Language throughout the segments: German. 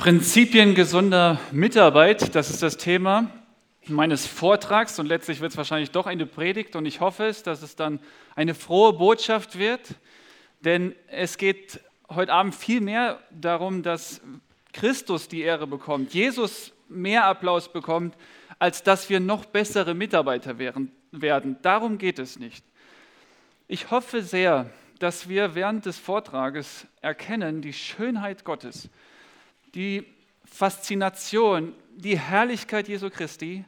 Prinzipien gesunder Mitarbeit, das ist das Thema meines Vortrags und letztlich wird es wahrscheinlich doch eine Predigt und ich hoffe es, dass es dann eine frohe Botschaft wird, denn es geht heute Abend viel mehr darum, dass Christus die Ehre bekommt, Jesus mehr Applaus bekommt, als dass wir noch bessere Mitarbeiter werden. Darum geht es nicht. Ich hoffe sehr, dass wir während des Vortrages erkennen die Schönheit Gottes die Faszination, die Herrlichkeit Jesu Christi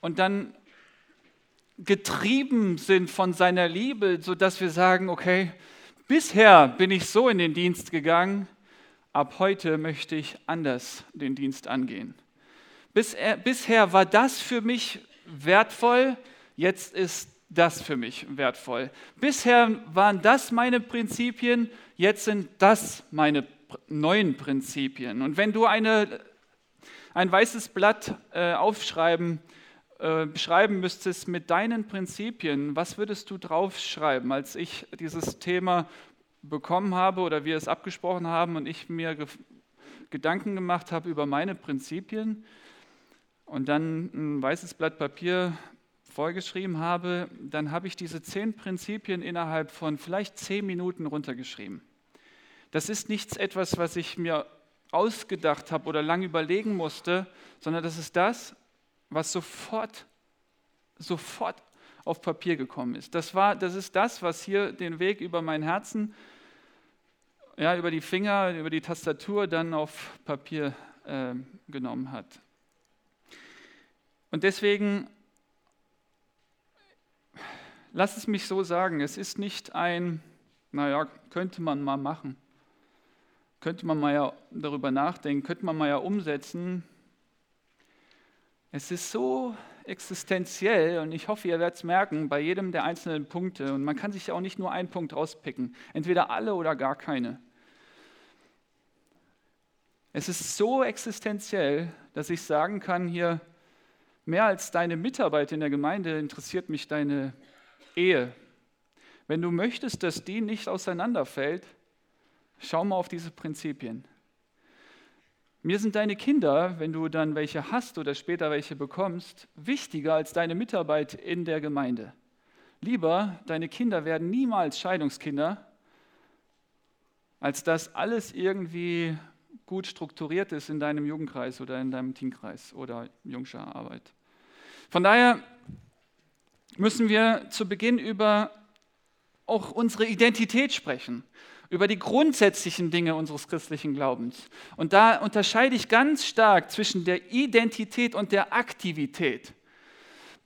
und dann getrieben sind von seiner Liebe, sodass wir sagen, okay, bisher bin ich so in den Dienst gegangen, ab heute möchte ich anders den Dienst angehen. bisher war das für mich wertvoll, jetzt ist das für mich wertvoll. Bisher waren das meine Prinzipien, jetzt sind das meine Prinzipien neuen Prinzipien. Und wenn du eine, ein weißes Blatt äh, aufschreiben, äh, beschreiben müsstest mit deinen Prinzipien, was würdest du draufschreiben, als ich dieses Thema bekommen habe oder wir es abgesprochen haben und ich mir ge Gedanken gemacht habe über meine Prinzipien und dann ein weißes Blatt Papier vorgeschrieben habe, dann habe ich diese zehn Prinzipien innerhalb von vielleicht zehn Minuten runtergeschrieben. Das ist nichts etwas, was ich mir ausgedacht habe oder lange überlegen musste, sondern das ist das, was sofort, sofort auf Papier gekommen ist. Das, war, das ist das, was hier den Weg über mein Herzen, ja, über die Finger, über die Tastatur dann auf Papier äh, genommen hat. Und deswegen, lass es mich so sagen, es ist nicht ein, naja, könnte man mal machen könnte man mal ja darüber nachdenken, könnte man mal ja umsetzen. Es ist so existenziell und ich hoffe, ihr werdet es merken bei jedem der einzelnen Punkte. Und man kann sich ja auch nicht nur einen Punkt rauspicken, entweder alle oder gar keine. Es ist so existenziell, dass ich sagen kann, hier mehr als deine Mitarbeit in der Gemeinde interessiert mich deine Ehe. Wenn du möchtest, dass die nicht auseinanderfällt, Schau mal auf diese Prinzipien. Mir sind deine Kinder, wenn du dann welche hast oder später welche bekommst, wichtiger als deine Mitarbeit in der Gemeinde. Lieber, deine Kinder werden niemals Scheidungskinder, als dass alles irgendwie gut strukturiert ist in deinem Jugendkreis oder in deinem Teamkreis oder Jungscher Arbeit. Von daher müssen wir zu Beginn über auch unsere Identität sprechen über die grundsätzlichen Dinge unseres christlichen Glaubens. Und da unterscheide ich ganz stark zwischen der Identität und der Aktivität.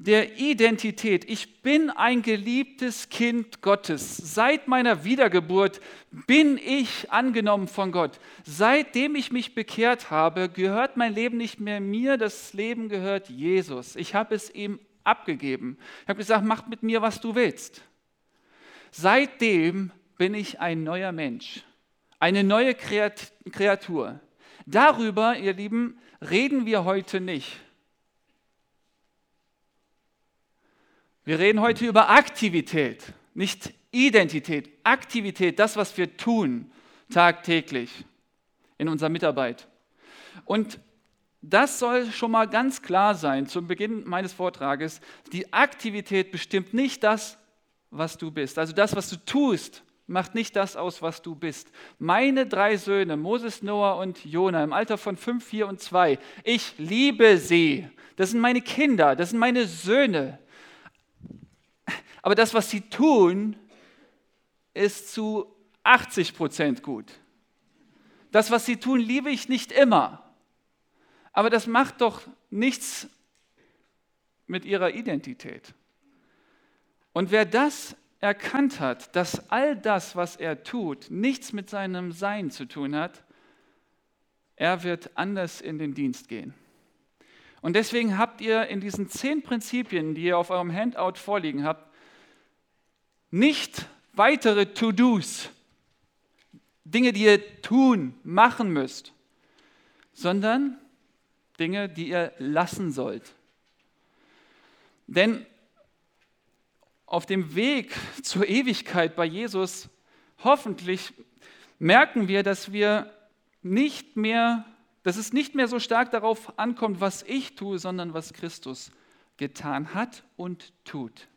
Der Identität, ich bin ein geliebtes Kind Gottes. Seit meiner Wiedergeburt bin ich angenommen von Gott. Seitdem ich mich bekehrt habe, gehört mein Leben nicht mehr mir, das Leben gehört Jesus. Ich habe es ihm abgegeben. Ich habe gesagt, mach mit mir, was du willst. Seitdem bin ich ein neuer Mensch, eine neue Kreatur. Darüber, ihr Lieben, reden wir heute nicht. Wir reden heute über Aktivität, nicht Identität. Aktivität, das, was wir tun tagtäglich in unserer Mitarbeit. Und das soll schon mal ganz klar sein zum Beginn meines Vortrages. Die Aktivität bestimmt nicht das, was du bist. Also das, was du tust, macht nicht das aus, was du bist. Meine drei Söhne, Moses, Noah und Jona, im Alter von fünf, vier und zwei, ich liebe sie. Das sind meine Kinder, das sind meine Söhne. Aber das, was sie tun, ist zu 80 Prozent gut. Das, was sie tun, liebe ich nicht immer. Aber das macht doch nichts mit ihrer Identität. Und wer das erkannt hat, dass all das, was er tut, nichts mit seinem Sein zu tun hat, er wird anders in den Dienst gehen. Und deswegen habt ihr in diesen zehn Prinzipien, die ihr auf eurem Handout vorliegen habt, nicht weitere To-Dos, Dinge, die ihr tun, machen müsst, sondern Dinge, die ihr lassen sollt. Denn auf dem Weg zur Ewigkeit bei Jesus hoffentlich merken wir, dass wir nicht mehr dass es nicht mehr so stark darauf ankommt, was ich tue, sondern was Christus getan hat und tut.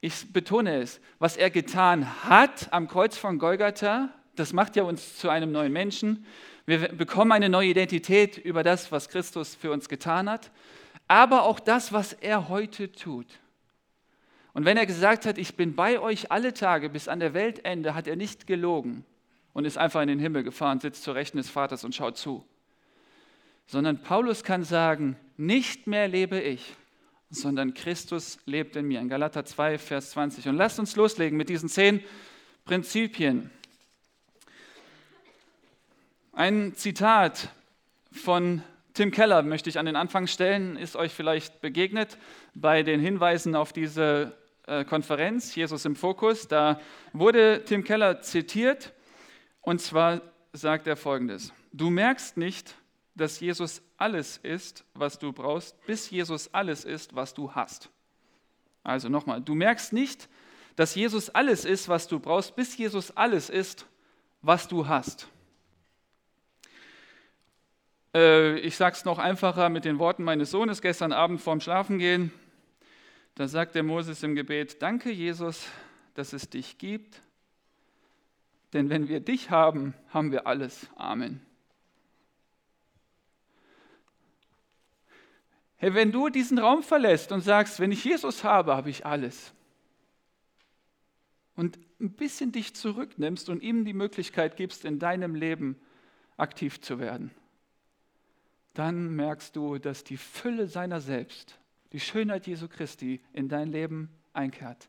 Ich betone es, was er getan hat am Kreuz von Golgatha, das macht ja uns zu einem neuen Menschen. Wir bekommen eine neue Identität über das, was Christus für uns getan hat, aber auch das, was er heute tut. Und wenn er gesagt hat, ich bin bei euch alle Tage bis an der Weltende, hat er nicht gelogen und ist einfach in den Himmel gefahren, sitzt zur Rechten des Vaters und schaut zu. Sondern Paulus kann sagen, nicht mehr lebe ich, sondern Christus lebt in mir. In Galater 2, Vers 20. Und lasst uns loslegen mit diesen zehn Prinzipien. Ein Zitat von Tim Keller möchte ich an den Anfang stellen, ist euch vielleicht begegnet bei den Hinweisen auf diese äh, Konferenz, Jesus im Fokus. Da wurde Tim Keller zitiert und zwar sagt er folgendes: Du merkst nicht, dass Jesus alles ist, was du brauchst, bis Jesus alles ist, was du hast. Also nochmal, du merkst nicht, dass Jesus alles ist, was du brauchst, bis Jesus alles ist, was du hast. Äh, ich sage es noch einfacher mit den Worten meines Sohnes gestern Abend vorm Schlafengehen. Da sagt der Moses im Gebet, danke Jesus, dass es dich gibt, denn wenn wir dich haben, haben wir alles. Amen. Hey, wenn du diesen Raum verlässt und sagst, wenn ich Jesus habe, habe ich alles. Und ein bisschen dich zurücknimmst und ihm die Möglichkeit gibst, in deinem Leben aktiv zu werden, dann merkst du, dass die Fülle seiner selbst, die Schönheit Jesu Christi in dein Leben einkehrt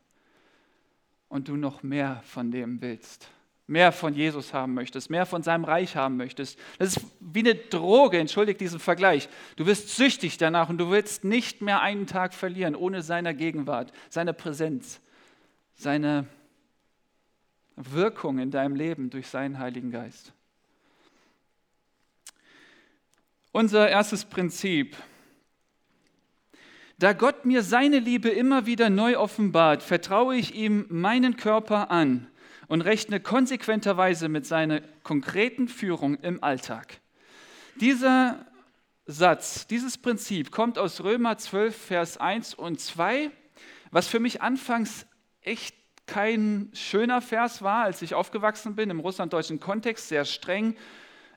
und du noch mehr von dem willst mehr von Jesus haben möchtest, mehr von seinem Reich haben möchtest. Das ist wie eine Droge, entschuldigt diesen Vergleich. Du wirst süchtig danach und du willst nicht mehr einen Tag verlieren ohne seine Gegenwart, seine Präsenz, seine Wirkung in deinem Leben durch seinen Heiligen Geist. Unser erstes Prinzip. Da Gott mir seine Liebe immer wieder neu offenbart, vertraue ich ihm meinen Körper an und rechne konsequenterweise mit seiner konkreten Führung im Alltag. Dieser Satz, dieses Prinzip kommt aus Römer 12, Vers 1 und 2, was für mich anfangs echt kein schöner Vers war, als ich aufgewachsen bin, im russlanddeutschen Kontext, sehr streng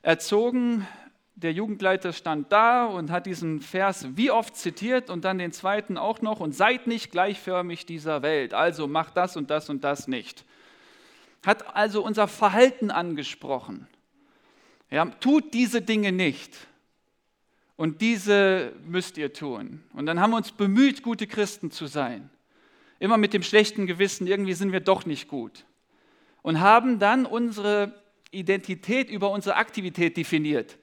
erzogen. Der Jugendleiter stand da und hat diesen Vers wie oft zitiert und dann den zweiten auch noch und seid nicht gleichförmig dieser Welt, also macht das und das und das nicht hat also unser Verhalten angesprochen. Ja, tut diese Dinge nicht. Und diese müsst ihr tun. Und dann haben wir uns bemüht, gute Christen zu sein. Immer mit dem schlechten Gewissen, irgendwie sind wir doch nicht gut. Und haben dann unsere Identität über unsere Aktivität definiert.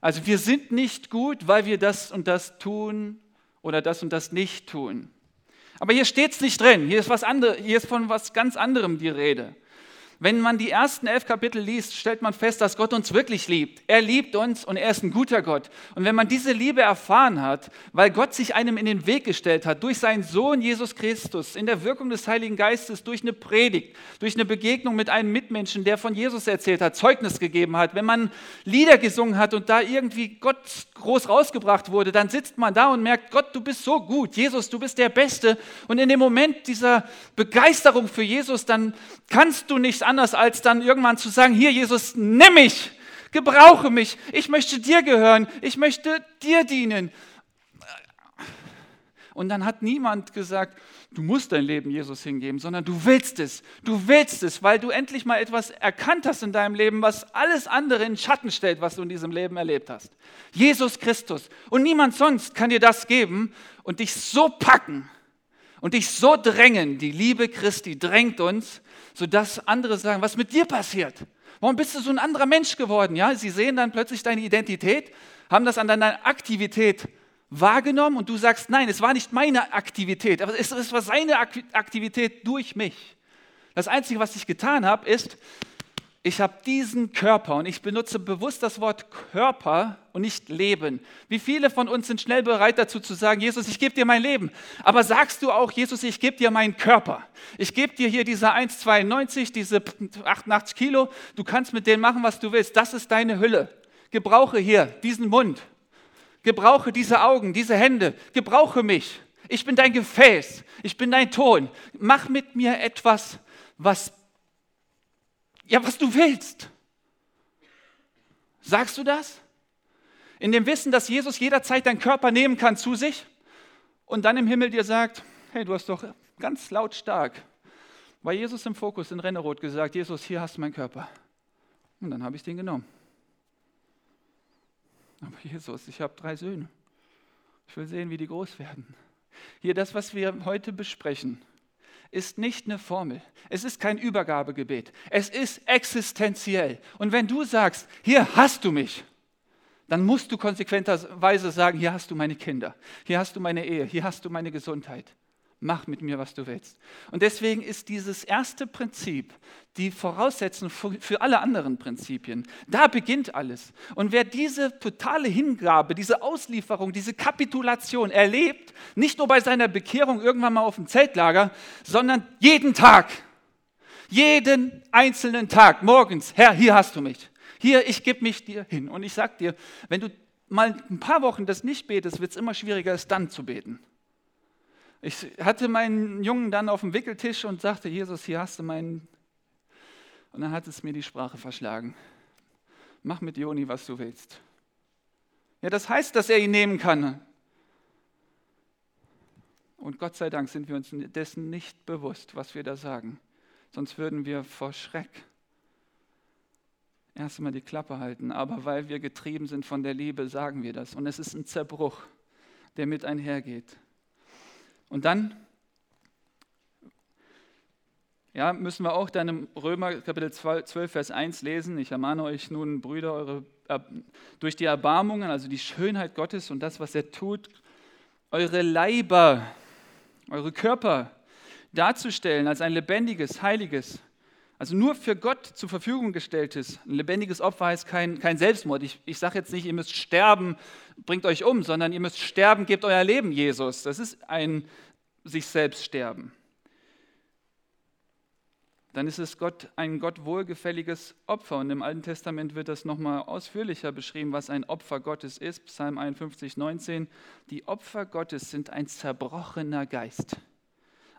Also wir sind nicht gut, weil wir das und das tun oder das und das nicht tun. Aber hier steht es nicht drin. Hier ist, was andere, hier ist von was ganz anderem die Rede. Wenn man die ersten elf Kapitel liest, stellt man fest, dass Gott uns wirklich liebt. Er liebt uns und er ist ein guter Gott. Und wenn man diese Liebe erfahren hat, weil Gott sich einem in den Weg gestellt hat, durch seinen Sohn Jesus Christus, in der Wirkung des Heiligen Geistes, durch eine Predigt, durch eine Begegnung mit einem Mitmenschen, der von Jesus erzählt hat, Zeugnis gegeben hat, wenn man Lieder gesungen hat und da irgendwie Gott groß rausgebracht wurde, dann sitzt man da und merkt, Gott, du bist so gut, Jesus, du bist der Beste. Und in dem Moment dieser Begeisterung für Jesus, dann kannst du nicht anders, als dann irgendwann zu sagen, hier Jesus, nimm mich, gebrauche mich, ich möchte dir gehören, ich möchte dir dienen. Und dann hat niemand gesagt, du musst dein Leben Jesus hingeben, sondern du willst es. Du willst es, weil du endlich mal etwas erkannt hast in deinem Leben, was alles andere in Schatten stellt, was du in diesem Leben erlebt hast. Jesus Christus. Und niemand sonst kann dir das geben und dich so packen und dich so drängen. Die Liebe Christi drängt uns, sodass andere sagen, was mit dir passiert? Warum bist du so ein anderer Mensch geworden? Ja, sie sehen dann plötzlich deine Identität, haben das an deiner Aktivität wahrgenommen und du sagst, nein, es war nicht meine Aktivität, aber es, es war seine Aktivität durch mich. Das Einzige, was ich getan habe, ist, ich habe diesen Körper und ich benutze bewusst das Wort Körper und nicht Leben. Wie viele von uns sind schnell bereit dazu zu sagen, Jesus, ich gebe dir mein Leben. Aber sagst du auch, Jesus, ich gebe dir meinen Körper. Ich gebe dir hier diese 1,92, diese 88 Kilo. Du kannst mit denen machen, was du willst. Das ist deine Hülle. gebrauche hier diesen Mund, gebrauche diese Augen, diese Hände, gebrauche mich. Ich bin dein Gefäß, ich bin dein Ton. Mach mit mir etwas, was, ja, was du willst. Sagst du das? In dem Wissen, dass Jesus jederzeit deinen Körper nehmen kann zu sich und dann im Himmel dir sagt, hey, du hast doch ganz lautstark war Jesus im Fokus in Renneroth gesagt, Jesus, hier hast du meinen Körper. Und dann habe ich den genommen. Aber Jesus, ich habe drei Söhne. Ich will sehen, wie die groß werden. Hier, das, was wir heute besprechen, ist nicht eine Formel. Es ist kein Übergabegebet. Es ist existenziell. Und wenn du sagst, hier hast du mich, dann musst du konsequenterweise sagen, hier hast du meine Kinder, hier hast du meine Ehe, hier hast du meine Gesundheit mach mit mir, was du willst. Und deswegen ist dieses erste Prinzip die Voraussetzung für alle anderen Prinzipien. Da beginnt alles. Und wer diese totale Hingabe, diese Auslieferung, diese Kapitulation erlebt, nicht nur bei seiner Bekehrung irgendwann mal auf dem Zeltlager, sondern jeden Tag, jeden einzelnen Tag, morgens, Herr, hier hast du mich. Hier, ich gebe mich dir hin. Und ich sage dir, wenn du mal ein paar Wochen das nicht betest, wird es immer schwieriger, es dann zu beten. Ich hatte meinen Jungen dann auf dem Wickeltisch und sagte, Jesus, hier hast du meinen... Und dann hat es mir die Sprache verschlagen. Mach mit Joni, was du willst. Ja, das heißt, dass er ihn nehmen kann. Und Gott sei Dank sind wir uns dessen nicht bewusst, was wir da sagen. Sonst würden wir vor Schreck erst einmal die Klappe halten. Aber weil wir getrieben sind von der Liebe, sagen wir das. Und es ist ein Zerbruch, der mit einhergeht. Und dann ja, müssen wir auch dann im Römer Kapitel 12, Vers 1 lesen. Ich ermahne euch nun, Brüder, eure, durch die Erbarmungen, also die Schönheit Gottes und das, was er tut, eure Leiber, eure Körper darzustellen als ein lebendiges, heiliges, also nur für Gott zur Verfügung gestelltes. Ein lebendiges Opfer heißt kein, kein Selbstmord. Ich, ich sage jetzt nicht, ihr müsst sterben, bringt euch um, sondern ihr müsst sterben, gebt euer Leben Jesus. Das ist ein sich selbst sterben. Dann ist es Gott, ein Gott wohlgefälliges Opfer. Und im Alten Testament wird das nochmal ausführlicher beschrieben, was ein Opfer Gottes ist. Psalm 51, 19. Die Opfer Gottes sind ein zerbrochener Geist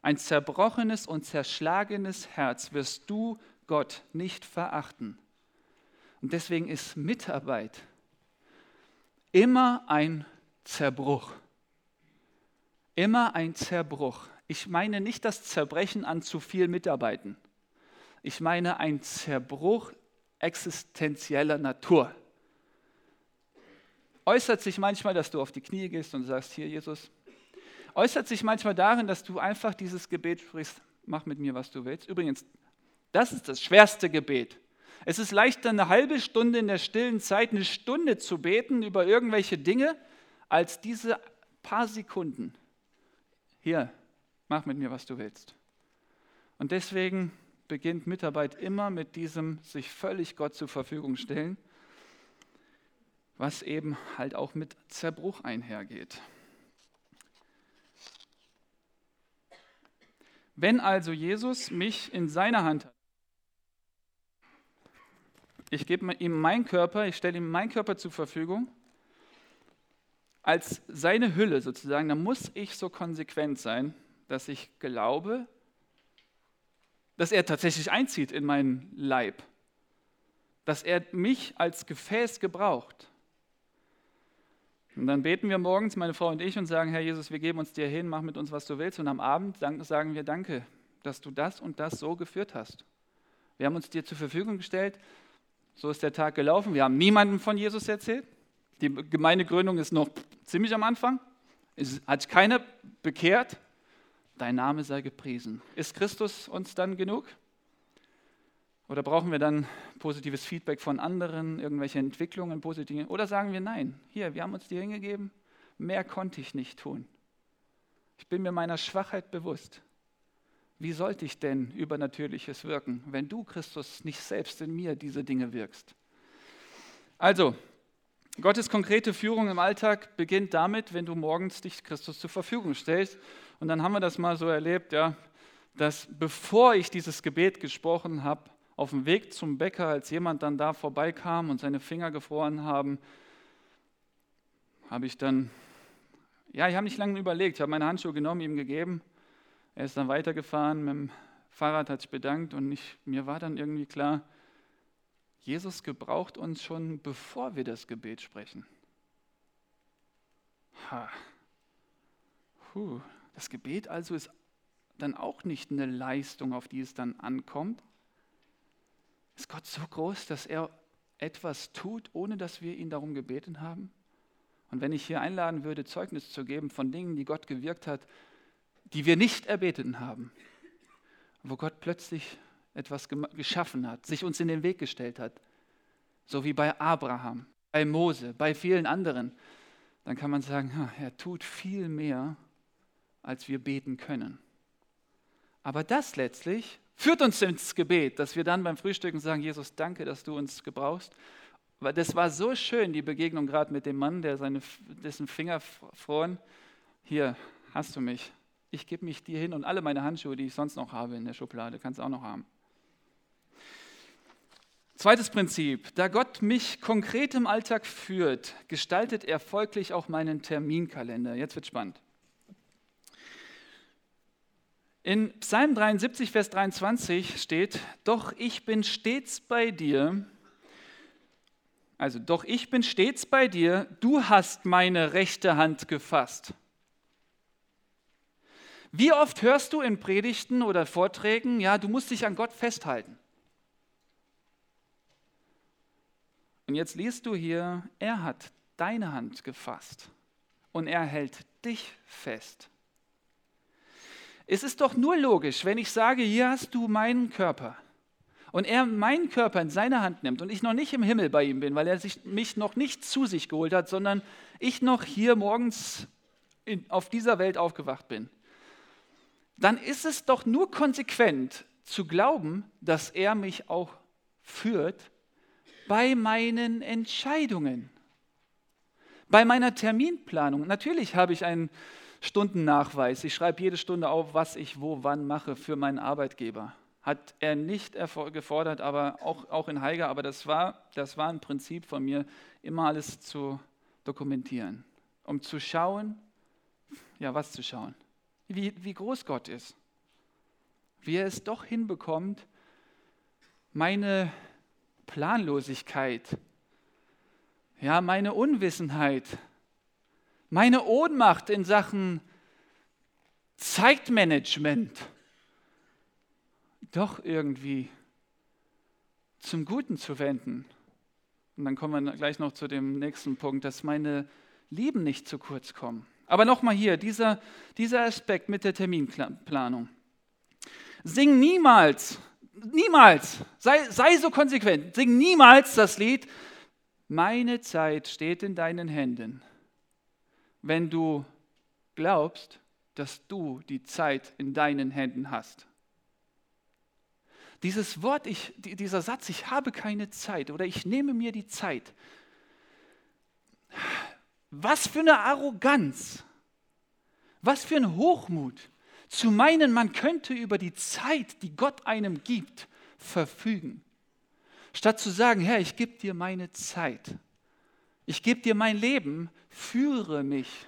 ein zerbrochenes und zerschlagenes Herz wirst du, Gott, nicht verachten. Und deswegen ist Mitarbeit immer ein Zerbruch. Immer ein Zerbruch. Ich meine nicht das Zerbrechen an zu viel Mitarbeiten. Ich meine ein Zerbruch existenzieller Natur. Äußert sich manchmal, dass du auf die Knie gehst und sagst, hier Jesus, äußert sich manchmal darin, dass du einfach dieses Gebet sprichst, mach mit mir, was du willst. Übrigens, das ist das schwerste Gebet. Es ist leichter, eine halbe Stunde in der stillen Zeit, eine Stunde zu beten über irgendwelche Dinge, als diese paar Sekunden. Hier, mach mit mir, was du willst. Und deswegen beginnt Mitarbeit immer mit diesem sich völlig Gott zur Verfügung stellen, was eben halt auch mit Zerbruch einhergeht. Wenn also Jesus mich in seiner Hand hat, ich gebe ihm meinen Körper, ich stelle ihm meinen Körper zur Verfügung, als seine Hülle sozusagen, dann muss ich so konsequent sein, dass ich glaube, dass er tatsächlich einzieht in meinen Leib, dass er mich als Gefäß gebraucht. Und dann beten wir morgens, meine Frau und ich, und sagen, Herr Jesus, wir geben uns dir hin, mach mit uns, was du willst. Und am Abend sagen wir, danke, dass du das und das so geführt hast. Wir haben uns dir zur Verfügung gestellt. So ist der Tag gelaufen. Wir haben niemandem von Jesus erzählt. Die Gemeindegründung ist noch ziemlich am Anfang. Es hat keiner bekehrt. Dein Name sei gepriesen. Ist Christus uns dann genug? Oder brauchen wir dann positives Feedback von anderen, irgendwelche Entwicklungen, positive? Oder sagen wir nein, hier, wir haben uns die hingegeben, mehr konnte ich nicht tun. Ich bin mir meiner Schwachheit bewusst. Wie sollte ich denn übernatürliches wirken, wenn du, Christus, nicht selbst in mir diese Dinge wirkst? Also, Gottes konkrete Führung im Alltag beginnt damit, wenn du morgens dich Christus zur Verfügung stellst. Und dann haben wir das mal so erlebt, ja, dass bevor ich dieses Gebet gesprochen habe, auf dem Weg zum Bäcker, als jemand dann da vorbeikam und seine Finger gefroren haben, habe ich dann, ja, ich habe nicht lange überlegt, ich habe meine Handschuhe genommen, ihm gegeben. Er ist dann weitergefahren mit dem Fahrrad, hat sich bedankt und ich, mir war dann irgendwie klar, Jesus gebraucht uns schon, bevor wir das Gebet sprechen. Ha. Puh. Das Gebet also ist dann auch nicht eine Leistung, auf die es dann ankommt. Ist Gott so groß, dass er etwas tut, ohne dass wir ihn darum gebeten haben? Und wenn ich hier einladen würde, Zeugnis zu geben von Dingen, die Gott gewirkt hat, die wir nicht erbeten haben, wo Gott plötzlich etwas geschaffen hat, sich uns in den Weg gestellt hat, so wie bei Abraham, bei Mose, bei vielen anderen, dann kann man sagen, er tut viel mehr, als wir beten können. Aber das letztlich führt uns ins Gebet, dass wir dann beim Frühstücken sagen, Jesus, danke, dass du uns gebrauchst weil das war so schön, die Begegnung gerade mit dem Mann, der seine, dessen Finger froren. Hier hast du mich. Ich gebe mich dir hin und alle meine Handschuhe, die ich sonst noch habe in der Schublade, kannst du auch noch haben. Zweites Prinzip. Da Gott mich konkret im Alltag führt, gestaltet er folglich auch meinen Terminkalender. Jetzt wird spannend. In Psalm 73, Vers 23 steht, Doch ich bin stets bei dir also, doch ich bin stets bei dir, du hast meine rechte Hand gefasst. Wie oft hörst du in Predigten oder Vorträgen, ja, du musst dich an Gott festhalten. Und jetzt liest du hier, er hat deine Hand gefasst und er hält dich fest. Es ist doch nur logisch, wenn ich sage, hier hast du meinen Körper und er meinen Körper in seine Hand nimmt und ich noch nicht im Himmel bei ihm bin, weil er sich, mich noch nicht zu sich geholt hat, sondern ich noch hier morgens in, auf dieser Welt aufgewacht bin, dann ist es doch nur konsequent zu glauben, dass er mich auch führt bei meinen Entscheidungen, bei meiner Terminplanung. Natürlich habe ich einen Stundennachweis. Ich schreibe jede Stunde auf, was ich wo wann mache für meinen Arbeitgeber. Hat er nicht gefordert, aber auch, auch in Haiger, aber das war, das war ein Prinzip von mir, immer alles zu dokumentieren, um zu schauen, ja, was zu schauen, wie, wie groß Gott ist, wie er es doch hinbekommt, meine Planlosigkeit, ja, meine Unwissenheit, meine Ohnmacht in Sachen Zeitmanagement, doch irgendwie zum Guten zu wenden. Und dann kommen wir gleich noch zu dem nächsten Punkt, dass meine Lieben nicht zu kurz kommen. Aber nochmal hier, dieser, dieser Aspekt mit der Terminplanung. Sing niemals, niemals, sei, sei so konsequent, sing niemals das Lied, meine Zeit steht in deinen Händen, wenn du glaubst, dass du die Zeit in deinen Händen hast. Dieses Wort, ich, dieser Satz, ich habe keine Zeit oder ich nehme mir die Zeit. Was für eine Arroganz, was für ein Hochmut, zu meinen, man könnte über die Zeit, die Gott einem gibt, verfügen. Statt zu sagen, Herr, ich gebe dir meine Zeit, ich gebe dir mein Leben, führe mich.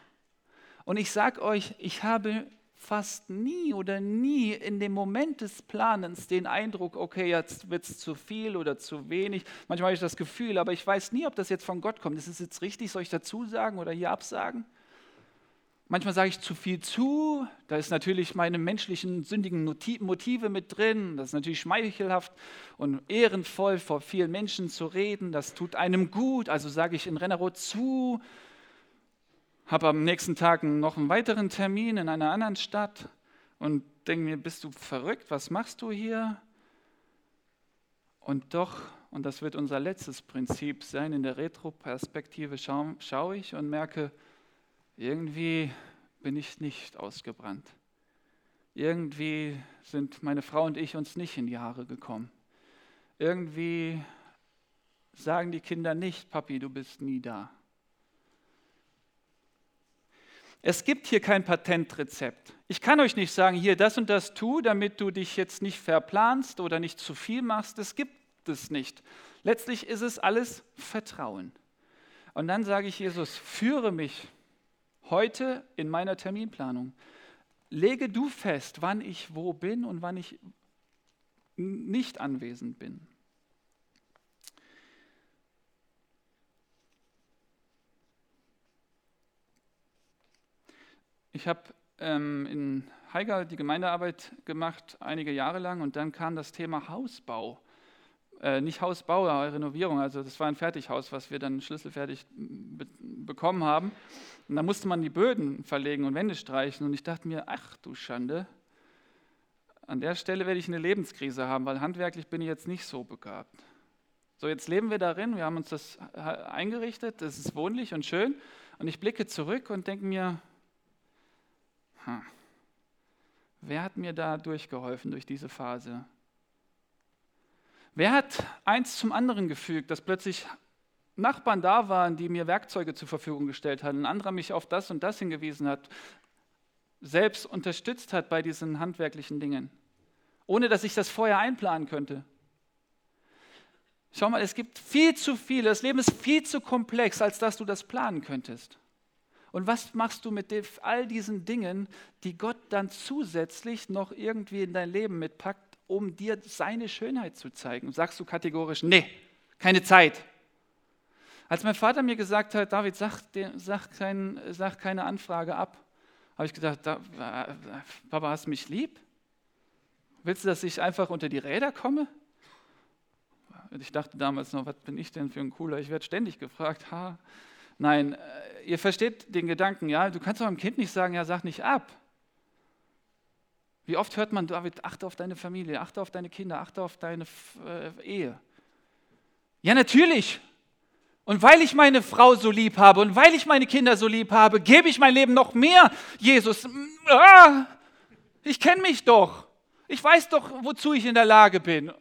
Und ich sage euch, ich habe fast nie oder nie in dem Moment des Planens den Eindruck, okay, jetzt wird es zu viel oder zu wenig. Manchmal habe ich das Gefühl, aber ich weiß nie, ob das jetzt von Gott kommt. Ist es jetzt richtig? Soll ich dazu sagen oder hier absagen? Manchmal sage ich zu viel zu, da ist natürlich meine menschlichen sündigen Motive mit drin, das ist natürlich schmeichelhaft und ehrenvoll vor vielen Menschen zu reden, das tut einem gut, also sage ich in Rennerot zu, habe am nächsten Tag noch einen weiteren Termin in einer anderen Stadt und denke mir, bist du verrückt, was machst du hier? Und doch, und das wird unser letztes Prinzip sein, in der Retroperspektive schaue schau ich und merke, irgendwie bin ich nicht ausgebrannt. Irgendwie sind meine Frau und ich uns nicht in die Haare gekommen. Irgendwie sagen die Kinder nicht, Papi, du bist nie da. Es gibt hier kein Patentrezept. Ich kann euch nicht sagen, hier das und das tu, damit du dich jetzt nicht verplanst oder nicht zu viel machst. Das gibt es nicht. Letztlich ist es alles Vertrauen. Und dann sage ich Jesus, führe mich heute in meiner Terminplanung. Lege du fest, wann ich wo bin und wann ich nicht anwesend bin. Ich habe ähm, in Haiger die Gemeindearbeit gemacht, einige Jahre lang, und dann kam das Thema Hausbau. Äh, nicht Hausbau, aber Renovierung. Also das war ein Fertighaus, was wir dann schlüsselfertig be bekommen haben. Und da musste man die Böden verlegen und Wände streichen. Und ich dachte mir, ach du Schande, an der Stelle werde ich eine Lebenskrise haben, weil handwerklich bin ich jetzt nicht so begabt. So, jetzt leben wir darin, wir haben uns das eingerichtet, das ist wohnlich und schön. Und ich blicke zurück und denke mir, hm. Wer hat mir da durchgeholfen durch diese Phase? Wer hat eins zum anderen gefügt, dass plötzlich Nachbarn da waren, die mir Werkzeuge zur Verfügung gestellt hatten, ein anderer mich auf das und das hingewiesen hat, selbst unterstützt hat bei diesen handwerklichen Dingen, ohne dass ich das vorher einplanen könnte? Schau mal, es gibt viel zu viel, das Leben ist viel zu komplex, als dass du das planen könntest. Und was machst du mit all diesen Dingen, die Gott dann zusätzlich noch irgendwie in dein Leben mitpackt, um dir seine Schönheit zu zeigen? sagst du kategorisch, nee, keine Zeit. Als mein Vater mir gesagt hat, David, sag, sag, kein, sag keine Anfrage ab, habe ich gedacht, da, Papa, hast mich lieb? Willst du, dass ich einfach unter die Räder komme? Ich dachte damals noch, was bin ich denn für ein Cooler? Ich werde ständig gefragt, ha, Nein, äh, ihr versteht den Gedanken, ja? Du kannst doch einem Kind nicht sagen, ja, sag nicht ab. Wie oft hört man, David, achte auf deine Familie, achte auf deine Kinder, achte auf deine äh, Ehe. Ja, natürlich. Und weil ich meine Frau so lieb habe und weil ich meine Kinder so lieb habe, gebe ich mein Leben noch mehr. Jesus, ah, ich kenne mich doch. Ich weiß doch, wozu ich in der Lage bin.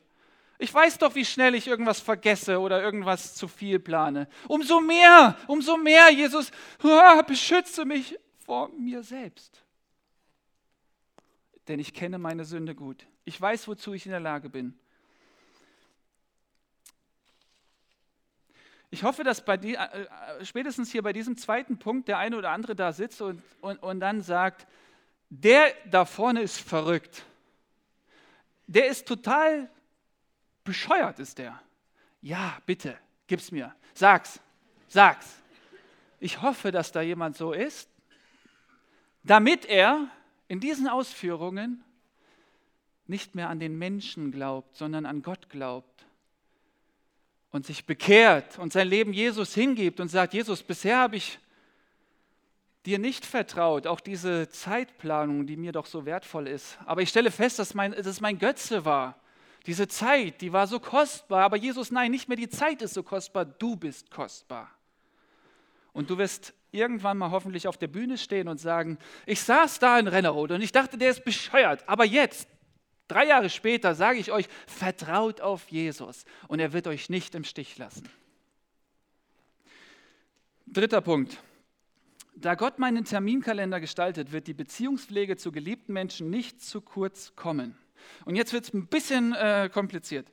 Ich weiß doch, wie schnell ich irgendwas vergesse oder irgendwas zu viel plane. Umso mehr, umso mehr, Jesus, oh, beschütze mich vor mir selbst. Denn ich kenne meine Sünde gut. Ich weiß, wozu ich in der Lage bin. Ich hoffe, dass bei die, äh, äh, spätestens hier bei diesem zweiten Punkt der eine oder andere da sitzt und, und, und dann sagt, der da vorne ist verrückt. Der ist total bescheuert ist der. Ja, bitte, gib's mir. Sag's, sag's. Ich hoffe, dass da jemand so ist, damit er in diesen Ausführungen nicht mehr an den Menschen glaubt, sondern an Gott glaubt und sich bekehrt und sein Leben Jesus hingibt und sagt, Jesus, bisher habe ich dir nicht vertraut, auch diese Zeitplanung, die mir doch so wertvoll ist. Aber ich stelle fest, dass, mein, dass es mein Götze war. Diese Zeit, die war so kostbar, aber Jesus, nein, nicht mehr die Zeit ist so kostbar, du bist kostbar. Und du wirst irgendwann mal hoffentlich auf der Bühne stehen und sagen, ich saß da in Rennerode und ich dachte, der ist bescheuert, aber jetzt, drei Jahre später, sage ich euch, vertraut auf Jesus und er wird euch nicht im Stich lassen. Dritter Punkt. Da Gott meinen Terminkalender gestaltet, wird die Beziehungspflege zu geliebten Menschen nicht zu kurz kommen. Und jetzt wird es ein bisschen äh, kompliziert.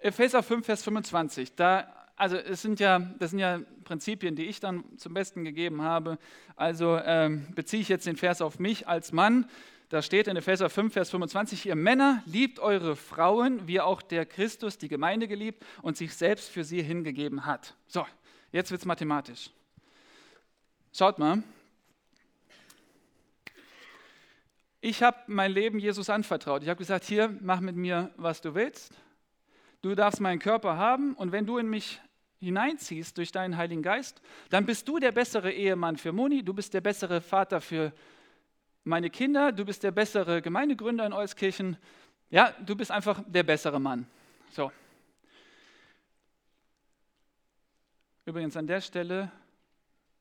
Epheser 5, Vers 25, da, also es sind ja, das sind ja Prinzipien, die ich dann zum Besten gegeben habe. Also ähm, beziehe ich jetzt den Vers auf mich als Mann. Da steht in Epheser 5, Vers 25, ihr Männer liebt eure Frauen, wie auch der Christus die Gemeinde geliebt und sich selbst für sie hingegeben hat. So, jetzt wird es mathematisch. Schaut mal, ich habe mein Leben Jesus anvertraut. Ich habe gesagt, hier, mach mit mir, was du willst. Du darfst meinen Körper haben und wenn du in mich hineinziehst durch deinen Heiligen Geist, dann bist du der bessere Ehemann für Moni, du bist der bessere Vater für meine Kinder, du bist der bessere Gemeindegründer in Euskirchen. Ja, du bist einfach der bessere Mann. So. Übrigens an der Stelle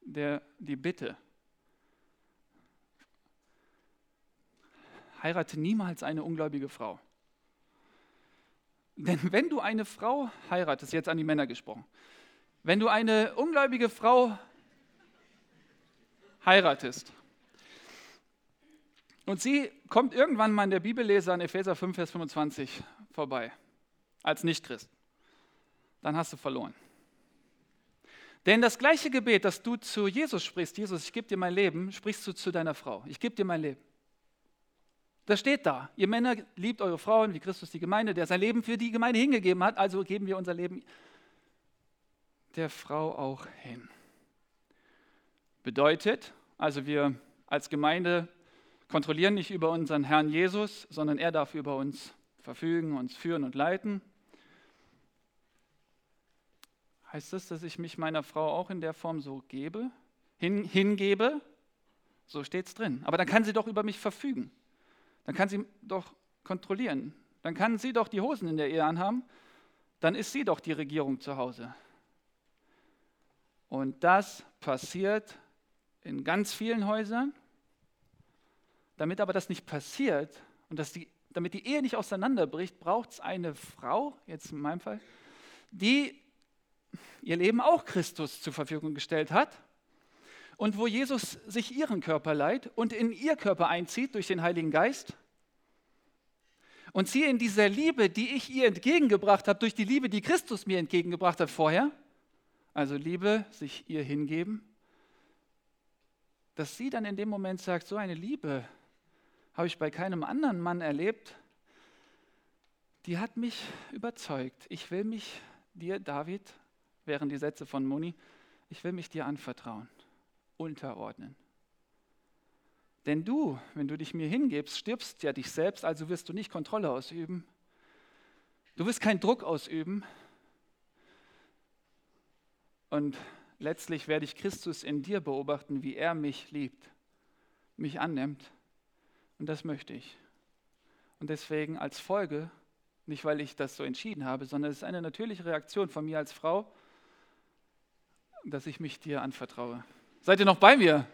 der, die Bitte. Heirate niemals eine ungläubige Frau. Denn wenn du eine Frau heiratest, jetzt an die Männer gesprochen, wenn du eine ungläubige Frau heiratest. Und sie kommt irgendwann mal in der Bibelleser an Epheser 5, Vers 25 vorbei, als Nichtchrist. Dann hast du verloren. Denn das gleiche Gebet, das du zu Jesus sprichst, Jesus, ich gebe dir mein Leben, sprichst du zu deiner Frau. Ich gebe dir mein Leben. Das steht da. Ihr Männer liebt eure Frauen, wie Christus die Gemeinde, der sein Leben für die Gemeinde hingegeben hat. Also geben wir unser Leben der Frau auch hin. Bedeutet, also wir als Gemeinde kontrollieren nicht über unseren Herrn Jesus, sondern er darf über uns verfügen, uns führen und leiten. Heißt das, dass ich mich meiner Frau auch in der Form so gebe, hin, hingebe? So steht es drin. Aber dann kann sie doch über mich verfügen. Dann kann sie doch kontrollieren. Dann kann sie doch die Hosen in der Ehe anhaben. Dann ist sie doch die Regierung zu Hause. Und das passiert in ganz vielen Häusern. Damit aber das nicht passiert und dass die, damit die Ehe nicht auseinanderbricht, braucht es eine Frau, jetzt in meinem Fall, die ihr Leben auch Christus zur Verfügung gestellt hat und wo Jesus sich ihren Körper leiht und in ihr Körper einzieht durch den Heiligen Geist. Und sie in dieser Liebe, die ich ihr entgegengebracht habe, durch die Liebe, die Christus mir entgegengebracht hat vorher, also Liebe, sich ihr hingeben, dass sie dann in dem Moment sagt, so eine Liebe habe ich bei keinem anderen Mann erlebt, die hat mich überzeugt. Ich will mich dir, David, wären die Sätze von Moni, ich will mich dir anvertrauen, unterordnen. Denn du, wenn du dich mir hingibst, stirbst ja dich selbst, also wirst du nicht Kontrolle ausüben. Du wirst keinen Druck ausüben. Und letztlich werde ich Christus in dir beobachten, wie er mich liebt, mich annimmt. Und das möchte ich. Und deswegen als Folge, nicht weil ich das so entschieden habe, sondern es ist eine natürliche Reaktion von mir als Frau, dass ich mich dir anvertraue. Seid ihr noch bei mir?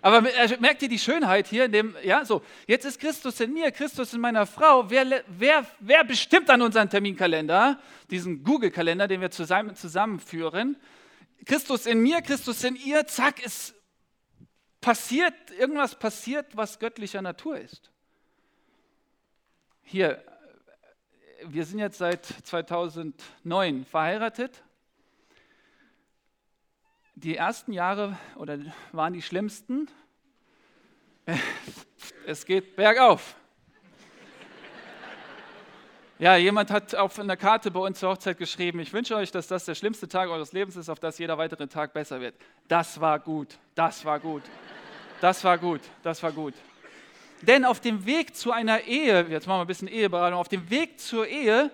Aber merkt ihr die Schönheit hier in dem, ja, so, jetzt ist Christus in mir, Christus in meiner Frau. Wer, wer, wer bestimmt an unseren Terminkalender, diesen Google-Kalender, den wir zusammen, zusammenführen? Christus in mir, Christus in ihr, zack, es passiert, irgendwas passiert, was göttlicher Natur ist. Hier, wir sind jetzt seit 2009 verheiratet die ersten Jahre oder waren die schlimmsten. Es geht bergauf. Ja, jemand hat auf einer Karte bei uns zur Hochzeit geschrieben, ich wünsche euch, dass das der schlimmste Tag eures Lebens ist, auf das jeder weitere Tag besser wird. Das war gut, das war gut, das war gut, das war gut. Denn auf dem Weg zu einer Ehe, jetzt machen wir ein bisschen Eheberatung, auf dem Weg zur Ehe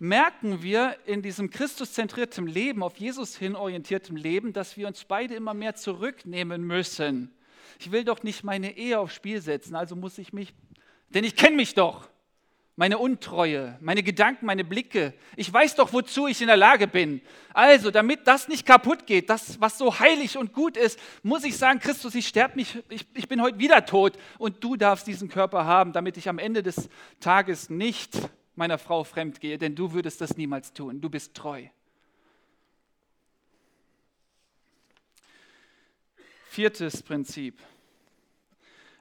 merken wir in diesem Christuszentrierten Leben, auf Jesus hin orientiertem Leben, dass wir uns beide immer mehr zurücknehmen müssen. Ich will doch nicht meine Ehe aufs Spiel setzen, also muss ich mich, denn ich kenne mich doch, meine Untreue, meine Gedanken, meine Blicke. Ich weiß doch, wozu ich in der Lage bin. Also, damit das nicht kaputt geht, das, was so heilig und gut ist, muss ich sagen, Christus, ich sterbe mich, ich, ich bin heute wieder tot und du darfst diesen Körper haben, damit ich am Ende des Tages nicht meiner Frau fremd gehe, denn du würdest das niemals tun. Du bist treu. Viertes Prinzip.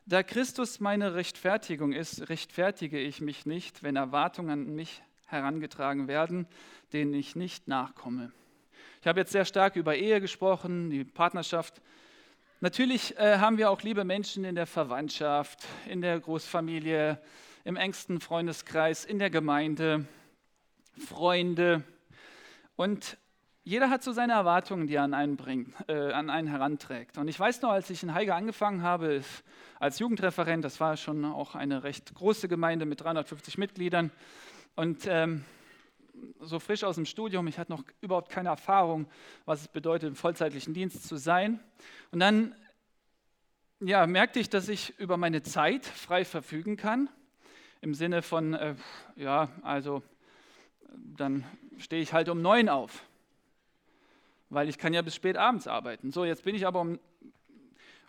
Da Christus meine Rechtfertigung ist, rechtfertige ich mich nicht, wenn Erwartungen an mich herangetragen werden, denen ich nicht nachkomme. Ich habe jetzt sehr stark über Ehe gesprochen, die Partnerschaft. Natürlich äh, haben wir auch liebe Menschen in der Verwandtschaft, in der Großfamilie, im engsten Freundeskreis, in der Gemeinde, Freunde. Und jeder hat so seine Erwartungen, die er an einen, bringt, äh, an einen heranträgt. Und ich weiß noch, als ich in Heige angefangen habe als Jugendreferent, das war schon auch eine recht große Gemeinde mit 350 Mitgliedern. Und ähm, so frisch aus dem Studium, ich hatte noch überhaupt keine Erfahrung, was es bedeutet, im vollzeitlichen Dienst zu sein. Und dann ja, merkte ich, dass ich über meine Zeit frei verfügen kann im Sinne von, äh, ja, also dann stehe ich halt um neun auf, weil ich kann ja bis spät abends arbeiten. So, jetzt bin ich aber um,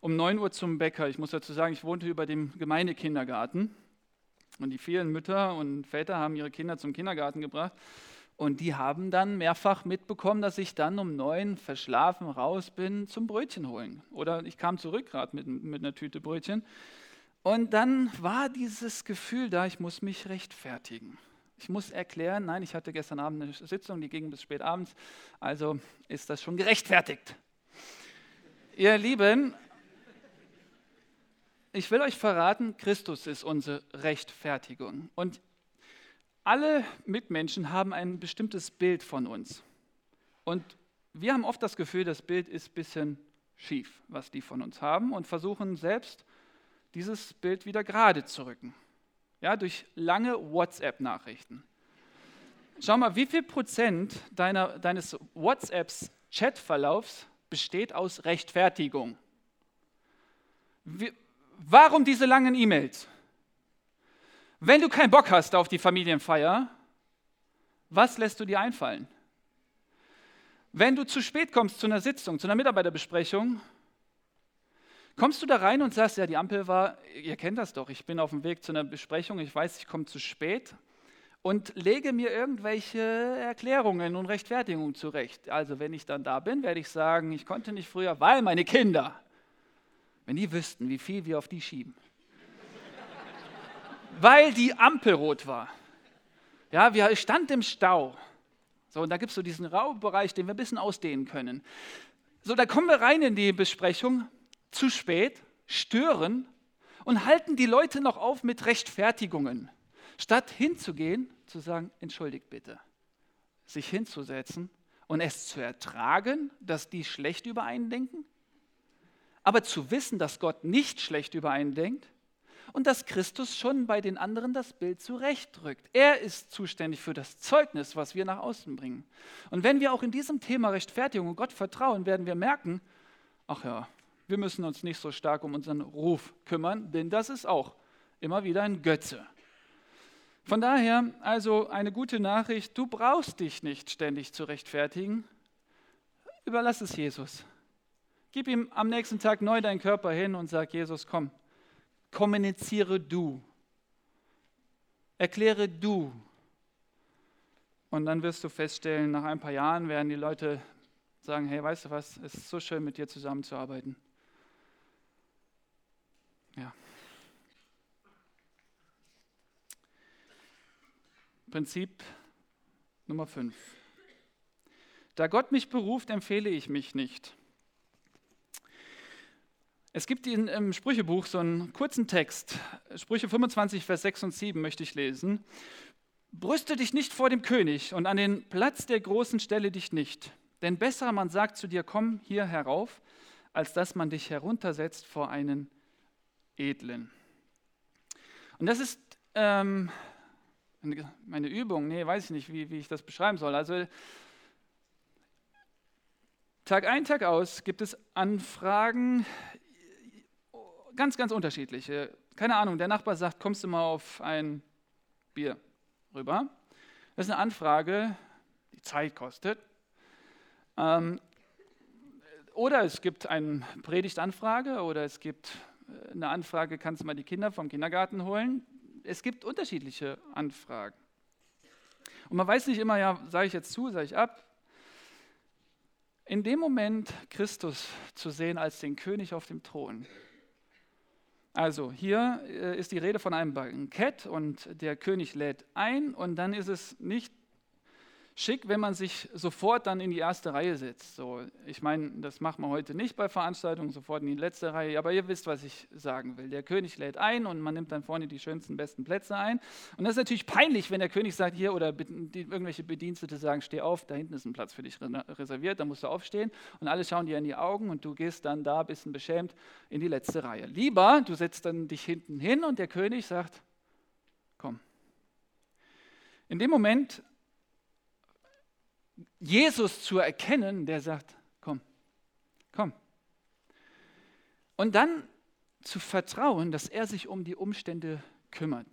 um 9 Uhr zum Bäcker. Ich muss dazu sagen, ich wohnte über dem Gemeindekindergarten und die vielen Mütter und Väter haben ihre Kinder zum Kindergarten gebracht Und die haben dann mehrfach mitbekommen, dass ich dann um neun verschlafen raus bin zum Brötchen holen. Oder ich kam zurück gerade mit, mit einer Tüte Brötchen. Und dann war dieses Gefühl da, ich muss mich rechtfertigen. Ich muss erklären, nein, ich hatte gestern Abend eine Sitzung, die ging bis spät abends, also ist das schon gerechtfertigt. Ihr Lieben, ich will euch verraten, Christus ist unsere Rechtfertigung. Und alle Mitmenschen haben ein bestimmtes Bild von uns. Und wir haben oft das Gefühl, das Bild ist ein bisschen schief, was die von uns haben und versuchen selbst dieses Bild wieder gerade zu rücken. Ja, durch lange WhatsApp-Nachrichten. Schau mal, wie viel Prozent deiner, deines WhatsApps Chatverlaufs besteht aus Rechtfertigung? Wie, warum diese langen E-Mails? Wenn du keinen Bock hast auf die Familienfeier, was lässt du dir einfallen? Wenn du zu spät kommst zu einer Sitzung, zu einer Mitarbeiterbesprechung, kommst du da rein und sagst, ja, die Ampel war, ihr kennt das doch, ich bin auf dem Weg zu einer Besprechung, ich weiß, ich komme zu spät und lege mir irgendwelche Erklärungen und Rechtfertigungen zurecht. Also wenn ich dann da bin, werde ich sagen, ich konnte nicht früher, weil meine Kinder, wenn die wüssten, wie viel wir auf die schieben weil die Ampel rot war. Ja, wir standen im Stau. So, und da gibt es so diesen Raumbereich, den wir ein bisschen ausdehnen können. So, da kommen wir rein in die Besprechung, zu spät, stören und halten die Leute noch auf mit Rechtfertigungen. Statt hinzugehen, zu sagen, entschuldigt bitte, sich hinzusetzen und es zu ertragen, dass die schlecht über einen denken, aber zu wissen, dass Gott nicht schlecht über einen denkt und dass Christus schon bei den anderen das Bild zurechtrückt. Er ist zuständig für das Zeugnis, was wir nach außen bringen. Und wenn wir auch in diesem Thema Rechtfertigung und Gott vertrauen, werden wir merken, ach ja, wir müssen uns nicht so stark um unseren Ruf kümmern, denn das ist auch immer wieder ein Götze. Von daher also eine gute Nachricht, du brauchst dich nicht ständig zu rechtfertigen. Überlass es Jesus. Gib ihm am nächsten Tag neu deinen Körper hin und sag, Jesus, komm, kommuniziere du. Erkläre du. Und dann wirst du feststellen, nach ein paar Jahren werden die Leute sagen, hey, weißt du was, es ist so schön, mit dir zusammenzuarbeiten. Ja. Prinzip Nummer 5. Da Gott mich beruft, empfehle ich mich nicht. Es gibt in, im Sprüchebuch so einen kurzen Text, Sprüche 25, Vers 6 und 7 möchte ich lesen. Brüste dich nicht vor dem König und an den Platz der Großen stelle dich nicht. Denn besser man sagt zu dir, komm hier herauf, als dass man dich heruntersetzt vor einen Edlen. Und das ist ähm, meine Übung, nee, weiß ich nicht, wie, wie ich das beschreiben soll. Also Tag ein, Tag aus gibt es Anfragen ganz, ganz unterschiedliche. Keine Ahnung, der Nachbar sagt, kommst du mal auf ein Bier rüber? Das ist eine Anfrage, die Zeit kostet. Ähm, oder es gibt eine Predigtanfrage oder es gibt eine Anfrage, kannst du mal die Kinder vom Kindergarten holen? Es gibt unterschiedliche Anfragen. Und man weiß nicht immer, ja, sage ich jetzt zu, sage ich ab. In dem Moment Christus zu sehen als den König auf dem Thron, also hier äh, ist die Rede von einem Bankett und der König lädt ein und dann ist es nicht schick, wenn man sich sofort dann in die erste Reihe setzt. So, ich meine, das macht man heute nicht bei Veranstaltungen, sofort in die letzte Reihe, aber ihr wisst, was ich sagen will. Der König lädt ein und man nimmt dann vorne die schönsten, besten Plätze ein. Und das ist natürlich peinlich, wenn der König sagt, hier oder die, irgendwelche Bedienstete sagen, steh auf, da hinten ist ein Platz für dich reserviert, da musst du aufstehen. Und alle schauen dir in die Augen und du gehst dann da, bisschen beschämt, in die letzte Reihe. Lieber, du setzt dann dich hinten hin und der König sagt, komm. In dem Moment Jesus zu erkennen, der sagt, komm, komm. Und dann zu vertrauen, dass er sich um die Umstände kümmert.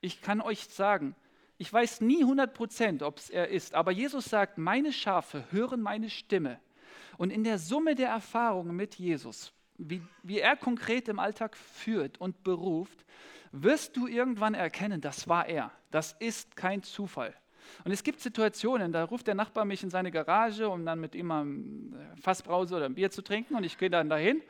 Ich kann euch sagen, ich weiß nie 100 Prozent, ob es er ist, aber Jesus sagt, meine Schafe hören meine Stimme. Und in der Summe der Erfahrungen mit Jesus, wie, wie er konkret im Alltag führt und beruft, wirst du irgendwann erkennen, das war er. Das ist kein Zufall. Und es gibt Situationen, da ruft der Nachbar mich in seine Garage, um dann mit ihm mal ein Fassbrause oder ein Bier zu trinken und ich gehe dann dahin.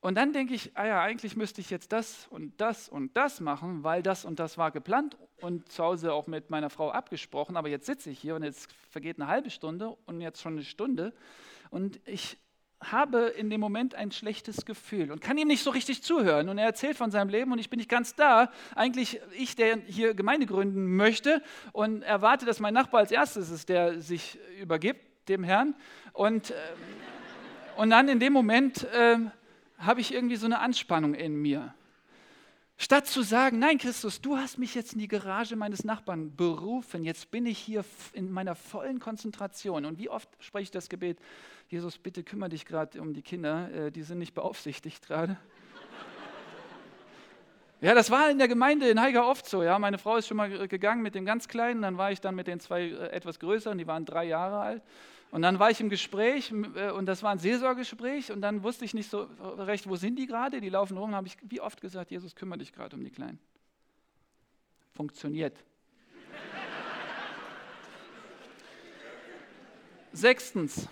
Und dann denke ich, ah ja, eigentlich müsste ich jetzt das und das und das machen, weil das und das war geplant und zu Hause auch mit meiner Frau abgesprochen, aber jetzt sitze ich hier und jetzt vergeht eine halbe Stunde und jetzt schon eine Stunde und ich habe in dem Moment ein schlechtes Gefühl und kann ihm nicht so richtig zuhören. Und er erzählt von seinem Leben und ich bin nicht ganz da. Eigentlich ich, der hier Gemeinde gründen möchte und erwarte, dass mein Nachbar als erstes ist, der sich übergibt dem Herrn. Und, äh, und dann in dem Moment äh, habe ich irgendwie so eine Anspannung in mir. Statt zu sagen, nein Christus, du hast mich jetzt in die Garage meines Nachbarn berufen, jetzt bin ich hier in meiner vollen Konzentration. Und wie oft spreche ich das Gebet, Jesus, bitte kümmere dich gerade um die Kinder, äh, die sind nicht beaufsichtigt gerade. Ja, das war in der Gemeinde in Haiger oft so. Ja, meine Frau ist schon mal gegangen mit dem ganz Kleinen, dann war ich dann mit den zwei äh, etwas größeren, die waren drei Jahre alt. Und dann war ich im Gespräch äh, und das war ein Seelsorgegespräch und dann wusste ich nicht so recht, wo sind die gerade? Die laufen rum, habe ich wie oft gesagt, Jesus, kümmere dich gerade um die Kleinen. Funktioniert. Sechstens,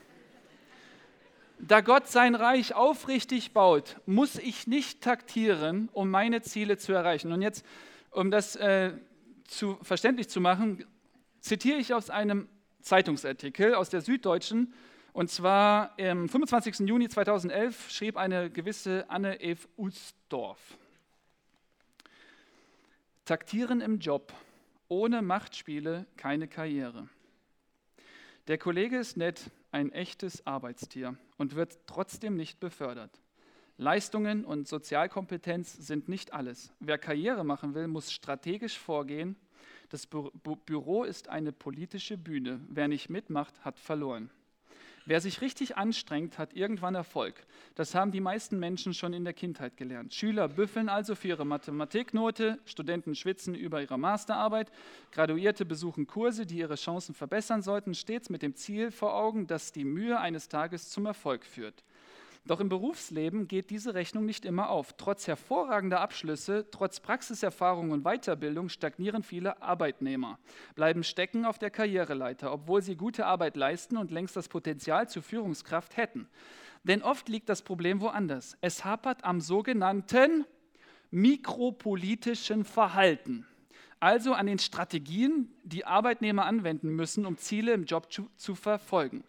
da Gott sein Reich aufrichtig baut, muss ich nicht taktieren, um meine Ziele zu erreichen. Und jetzt, um das äh, zu, verständlich zu machen, zitiere ich aus einem Zeitungsartikel aus der Süddeutschen. Und zwar am 25. Juni 2011 schrieb eine gewisse Anne Eve Usdorf. Taktieren im Job. Ohne Machtspiele keine Karriere. Der Kollege ist nett, ein echtes Arbeitstier und wird trotzdem nicht befördert. Leistungen und Sozialkompetenz sind nicht alles. Wer Karriere machen will, muss strategisch vorgehen das Büro ist eine politische Bühne. Wer nicht mitmacht, hat verloren. Wer sich richtig anstrengt, hat irgendwann Erfolg. Das haben die meisten Menschen schon in der Kindheit gelernt. Schüler büffeln also für ihre Mathematiknote, Studenten schwitzen über ihre Masterarbeit, Graduierte besuchen Kurse, die ihre Chancen verbessern sollten, stets mit dem Ziel vor Augen, dass die Mühe eines Tages zum Erfolg führt. Doch im Berufsleben geht diese Rechnung nicht immer auf. Trotz hervorragender Abschlüsse, trotz Praxiserfahrung und Weiterbildung stagnieren viele Arbeitnehmer, bleiben stecken auf der Karriereleiter, obwohl sie gute Arbeit leisten und längst das Potenzial zur Führungskraft hätten. Denn oft liegt das Problem woanders. Es hapert am sogenannten mikropolitischen Verhalten, also an den Strategien, die Arbeitnehmer anwenden müssen, um Ziele im Job zu, zu verfolgen.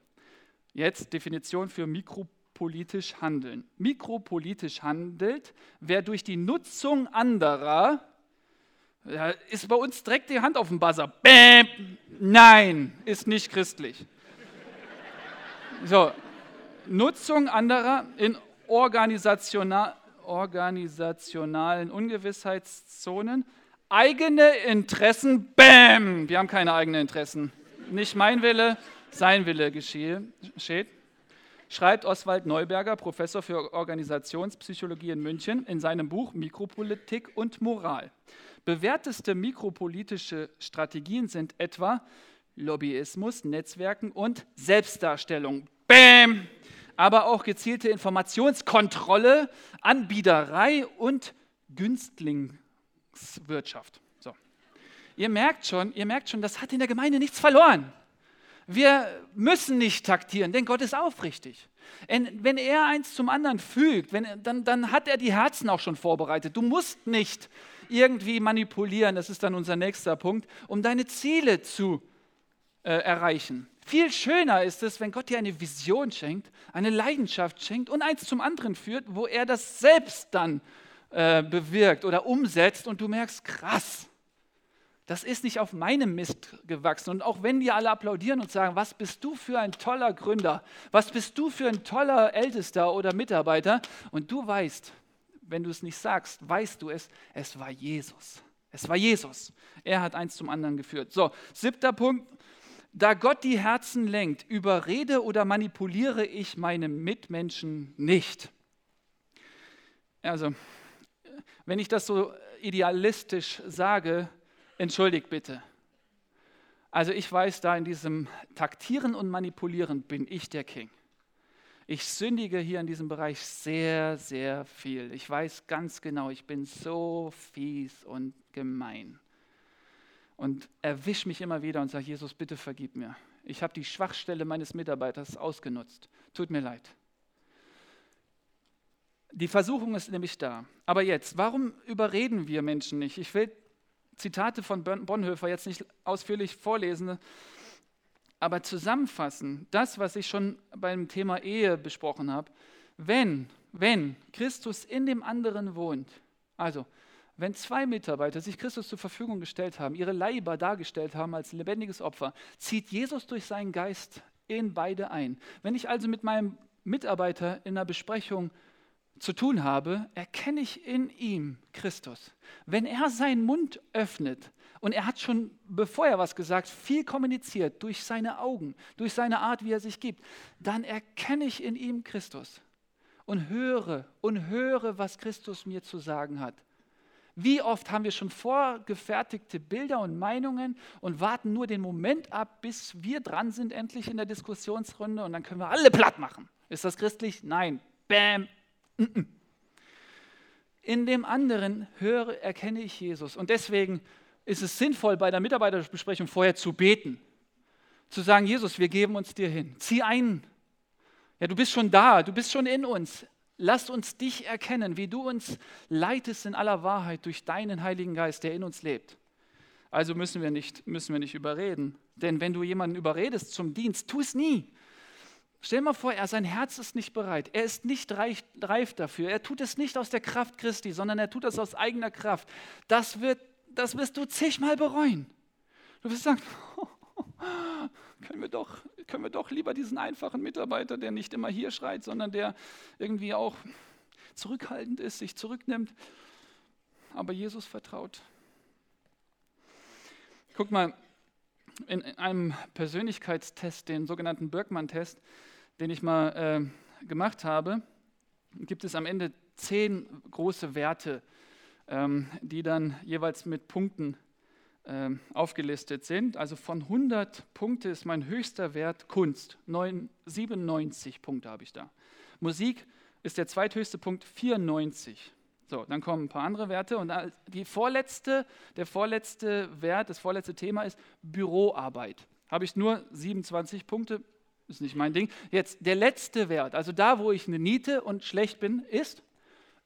Jetzt Definition für mikropolitisch mikropolitisch handeln. Mikropolitisch handelt, wer durch die Nutzung anderer, ist bei uns direkt die Hand auf dem Buzzer. Bäm, nein, ist nicht christlich. So, Nutzung anderer in organisational, organisationalen Ungewissheitszonen. Eigene Interessen, bäm, wir haben keine eigenen Interessen. Nicht mein Wille, sein Wille geschehe, geschieht schreibt Oswald Neuberger, Professor für Organisationspsychologie in München, in seinem Buch Mikropolitik und Moral. Bewährteste mikropolitische Strategien sind etwa Lobbyismus, Netzwerken und Selbstdarstellung. Bäm! Aber auch gezielte Informationskontrolle, Anbiederei und Günstlingswirtschaft. So. Ihr merkt schon, ihr merkt schon, das hat in der Gemeinde nichts verloren. Wir müssen nicht taktieren, denn Gott ist aufrichtig. Wenn er eins zum anderen fügt, wenn, dann, dann hat er die Herzen auch schon vorbereitet. Du musst nicht irgendwie manipulieren, das ist dann unser nächster Punkt, um deine Ziele zu äh, erreichen. Viel schöner ist es, wenn Gott dir eine Vision schenkt, eine Leidenschaft schenkt und eins zum anderen führt, wo er das selbst dann äh, bewirkt oder umsetzt und du merkst, krass, das ist nicht auf meinem Mist gewachsen. Und auch wenn die alle applaudieren und sagen, was bist du für ein toller Gründer, was bist du für ein toller Ältester oder Mitarbeiter, und du weißt, wenn du es nicht sagst, weißt du es, es war Jesus. Es war Jesus. Er hat eins zum anderen geführt. So, siebter Punkt. Da Gott die Herzen lenkt, überrede oder manipuliere ich meine Mitmenschen nicht. Also, wenn ich das so idealistisch sage, entschuldigt bitte. Also ich weiß, da in diesem Taktieren und Manipulieren bin ich der King. Ich sündige hier in diesem Bereich sehr, sehr viel. Ich weiß ganz genau, ich bin so fies und gemein. und erwische mich immer wieder und sage, Jesus, bitte vergib mir. Ich habe die Schwachstelle meines Mitarbeiters ausgenutzt. Tut mir leid. Die Versuchung ist nämlich da. Aber jetzt, warum überreden wir Menschen nicht? Ich will Zitate von Bonhoeffer jetzt nicht ausführlich vorlesen, aber zusammenfassen, das, was ich schon beim Thema Ehe besprochen habe, wenn, wenn Christus in dem anderen wohnt, also wenn zwei Mitarbeiter sich Christus zur Verfügung gestellt haben, ihre Leiber dargestellt haben als lebendiges Opfer, zieht Jesus durch seinen Geist in beide ein. Wenn ich also mit meinem Mitarbeiter in einer Besprechung zu tun habe, erkenne ich in ihm Christus. Wenn er seinen Mund öffnet, und er hat schon, bevor er was gesagt, viel kommuniziert durch seine Augen, durch seine Art, wie er sich gibt. Dann erkenne ich in ihm Christus und höre und höre, was Christus mir zu sagen hat. Wie oft haben wir schon vorgefertigte Bilder und Meinungen und warten nur den Moment ab, bis wir dran sind, endlich in der Diskussionsrunde und dann können wir alle platt machen. Ist das christlich? Nein. Bäm. In dem anderen höre, erkenne ich Jesus. Und deswegen ist es sinnvoll, bei der Mitarbeiterbesprechung vorher zu beten. Zu sagen, Jesus, wir geben uns dir hin. Zieh ein. Ja, du bist schon da, du bist schon in uns. Lass uns dich erkennen, wie du uns leitest in aller Wahrheit durch deinen Heiligen Geist, der in uns lebt. Also müssen wir nicht, müssen wir nicht überreden. Denn wenn du jemanden überredest zum Dienst, tu es nie. Stell mal vor, er, sein Herz ist nicht bereit. Er ist nicht reif, reif dafür. Er tut es nicht aus der Kraft Christi, sondern er tut es aus eigener Kraft. Das wird das wirst du zigmal bereuen. Du wirst sagen, können, wir doch, können wir doch lieber diesen einfachen Mitarbeiter, der nicht immer hier schreit, sondern der irgendwie auch zurückhaltend ist, sich zurücknimmt, aber Jesus vertraut. Guck mal, in einem Persönlichkeitstest, den sogenannten Birkmann-Test, den ich mal äh, gemacht habe, gibt es am Ende zehn große Werte, ähm, die dann jeweils mit Punkten ähm, aufgelistet sind. Also von 100 Punkte ist mein höchster Wert Kunst. 97 Punkte habe ich da. Musik ist der zweithöchste Punkt 94. So, dann kommen ein paar andere Werte und die vorletzte, der vorletzte Wert, das vorletzte Thema ist Büroarbeit. Habe ich nur 27 Punkte, ist nicht mein Ding. Jetzt der letzte Wert, also da, wo ich eine Niete und schlecht bin, ist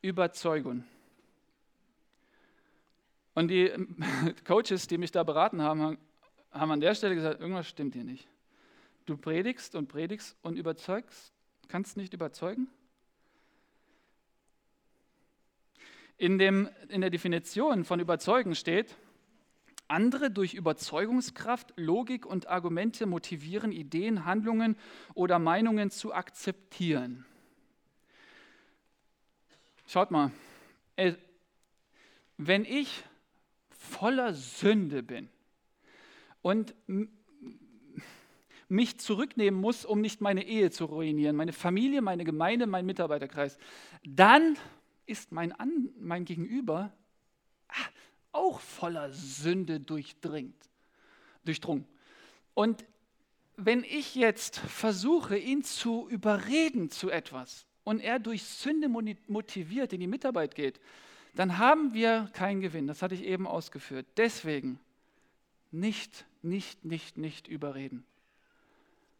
Überzeugung. Und die Coaches, die mich da beraten haben, haben an der Stelle gesagt, irgendwas stimmt hier nicht. Du predigst und predigst und überzeugst, kannst nicht überzeugen? In, dem, in der Definition von überzeugen steht, andere durch Überzeugungskraft, Logik und Argumente motivieren, Ideen, Handlungen oder Meinungen zu akzeptieren. Schaut mal, wenn ich voller Sünde bin und mich zurücknehmen muss, um nicht meine Ehe zu ruinieren, meine Familie, meine Gemeinde, mein Mitarbeiterkreis, dann ist mein, An mein Gegenüber ah, auch voller Sünde durchdringt, durchdrungen. Und wenn ich jetzt versuche, ihn zu überreden zu etwas und er durch Sünde motiviert in die Mitarbeit geht, dann haben wir keinen Gewinn. Das hatte ich eben ausgeführt. Deswegen nicht, nicht, nicht, nicht überreden.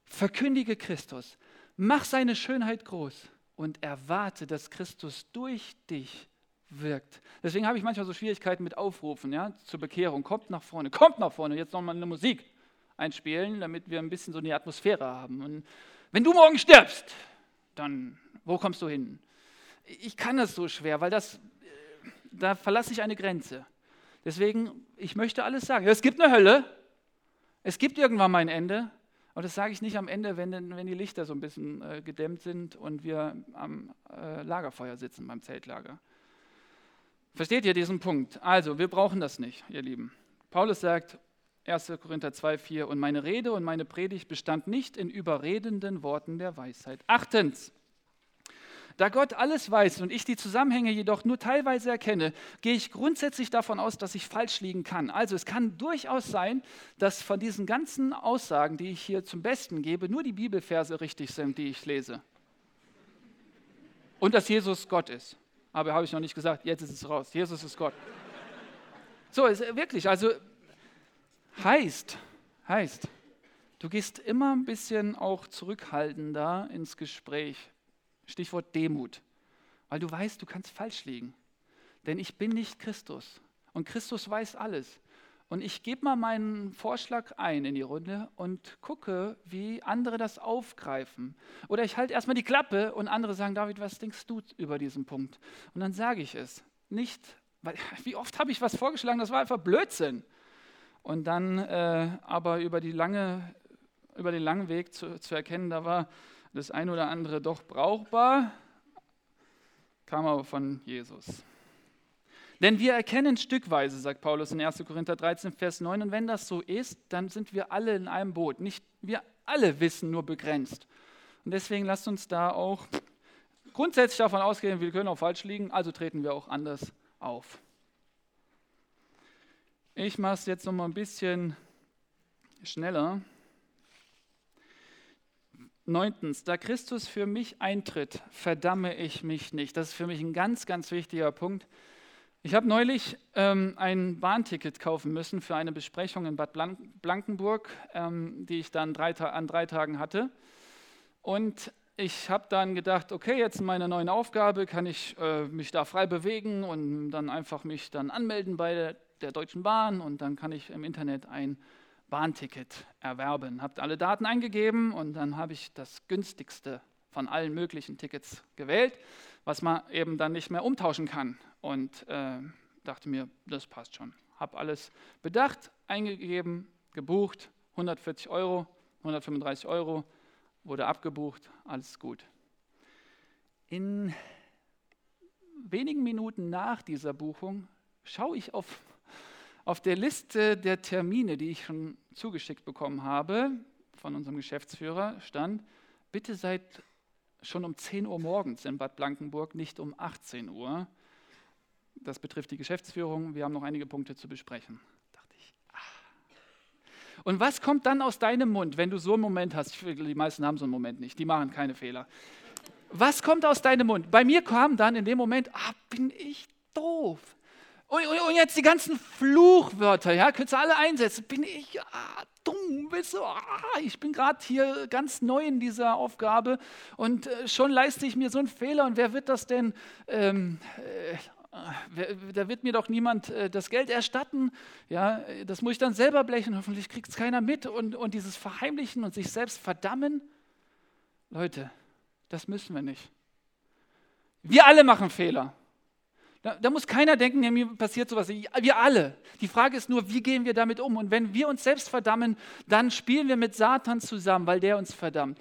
Verkündige Christus. Mach seine Schönheit groß und erwarte, dass Christus durch dich wirkt. Deswegen habe ich manchmal so Schwierigkeiten mit Aufrufen ja, zur Bekehrung. Kommt nach vorne, kommt nach vorne. Jetzt nochmal eine Musik einspielen, damit wir ein bisschen so eine Atmosphäre haben. Und wenn du morgen stirbst, dann wo kommst du hin? Ich kann das so schwer, weil das da verlasse ich eine Grenze. Deswegen, ich möchte alles sagen. Es gibt eine Hölle, es gibt irgendwann mal ein Ende. Und das sage ich nicht am Ende, wenn, wenn die Lichter so ein bisschen äh, gedämmt sind und wir am äh, Lagerfeuer sitzen beim Zeltlager. Versteht ihr diesen Punkt? Also, wir brauchen das nicht, ihr Lieben. Paulus sagt, 1. Korinther 2, 4, und meine Rede und meine Predigt bestand nicht in überredenden Worten der Weisheit. Achtens, da Gott alles weiß und ich die Zusammenhänge jedoch nur teilweise erkenne, gehe ich grundsätzlich davon aus, dass ich falsch liegen kann. Also es kann durchaus sein, dass von diesen ganzen Aussagen, die ich hier zum Besten gebe, nur die Bibelverse richtig sind, die ich lese. Und dass Jesus Gott ist. Aber habe ich noch nicht gesagt, jetzt ist es raus. Jesus ist Gott. So, ist wirklich, also Heißt, heißt, du gehst immer ein bisschen auch zurückhaltender ins Gespräch. Stichwort Demut. Weil du weißt, du kannst falsch liegen. Denn ich bin nicht Christus. Und Christus weiß alles. Und ich gebe mal meinen Vorschlag ein in die Runde und gucke, wie andere das aufgreifen. Oder ich halte erstmal die Klappe und andere sagen, David, was denkst du über diesen Punkt? Und dann sage ich es. Nicht, weil, wie oft habe ich was vorgeschlagen, das war einfach Blödsinn. Und dann äh, aber über, lange, über den langen Weg zu, zu erkennen, da war das ein oder andere doch brauchbar, kam aber von Jesus. Denn wir erkennen stückweise, sagt Paulus in 1. Korinther 13, Vers 9, und wenn das so ist, dann sind wir alle in einem Boot. Nicht wir alle wissen nur begrenzt. Und deswegen lasst uns da auch grundsätzlich davon ausgehen, wir können auch falsch liegen, also treten wir auch anders auf. Ich mache es jetzt noch mal ein bisschen schneller. Neuntens, da Christus für mich eintritt, verdamme ich mich nicht. Das ist für mich ein ganz, ganz wichtiger Punkt. Ich habe neulich ähm, ein Bahnticket kaufen müssen für eine Besprechung in Bad Blankenburg, ähm, die ich dann drei an drei Tagen hatte. Und ich habe dann gedacht, okay, jetzt in meiner neuen Aufgabe kann ich äh, mich da frei bewegen und dann einfach mich dann anmelden bei der, der Deutschen Bahn und dann kann ich im Internet ein Bahnticket erwerben. Habt alle Daten eingegeben und dann habe ich das günstigste von allen möglichen Tickets gewählt, was man eben dann nicht mehr umtauschen kann und äh, dachte mir, das passt schon. Habe alles bedacht, eingegeben, gebucht, 140 Euro, 135 Euro, wurde abgebucht, alles gut. In wenigen Minuten nach dieser Buchung schaue ich auf, auf der Liste der Termine, die ich schon zugeschickt bekommen habe, von unserem Geschäftsführer, stand, bitte seid schon um 10 Uhr morgens in Bad Blankenburg, nicht um 18 Uhr. Das betrifft die Geschäftsführung. Wir haben noch einige Punkte zu besprechen. Ah. Und was kommt dann aus deinem Mund, wenn du so einen Moment hast? Die meisten haben so einen Moment nicht. Die machen keine Fehler. Was kommt aus deinem Mund? Bei mir kam dann in dem Moment, ah, bin ich doof. Und, und, und jetzt die ganzen Fluchwörter, ja, könntest du alle einsetzen. Bin ich ah, dumm, bist du, ah, ich bin gerade hier ganz neu in dieser Aufgabe und äh, schon leiste ich mir so einen Fehler und wer wird das denn ähm, äh, da wird mir doch niemand äh, das Geld erstatten. Ja, das muss ich dann selber blechen. Hoffentlich kriegt es keiner mit. Und, und dieses Verheimlichen und sich selbst verdammen, Leute, das müssen wir nicht. Wir alle machen Fehler. Da, da, muss keiner denken, ja, mir passiert sowas. Wir alle. Die Frage ist nur, wie gehen wir damit um? Und wenn wir uns selbst verdammen, dann spielen wir mit Satan zusammen, weil der uns verdammt.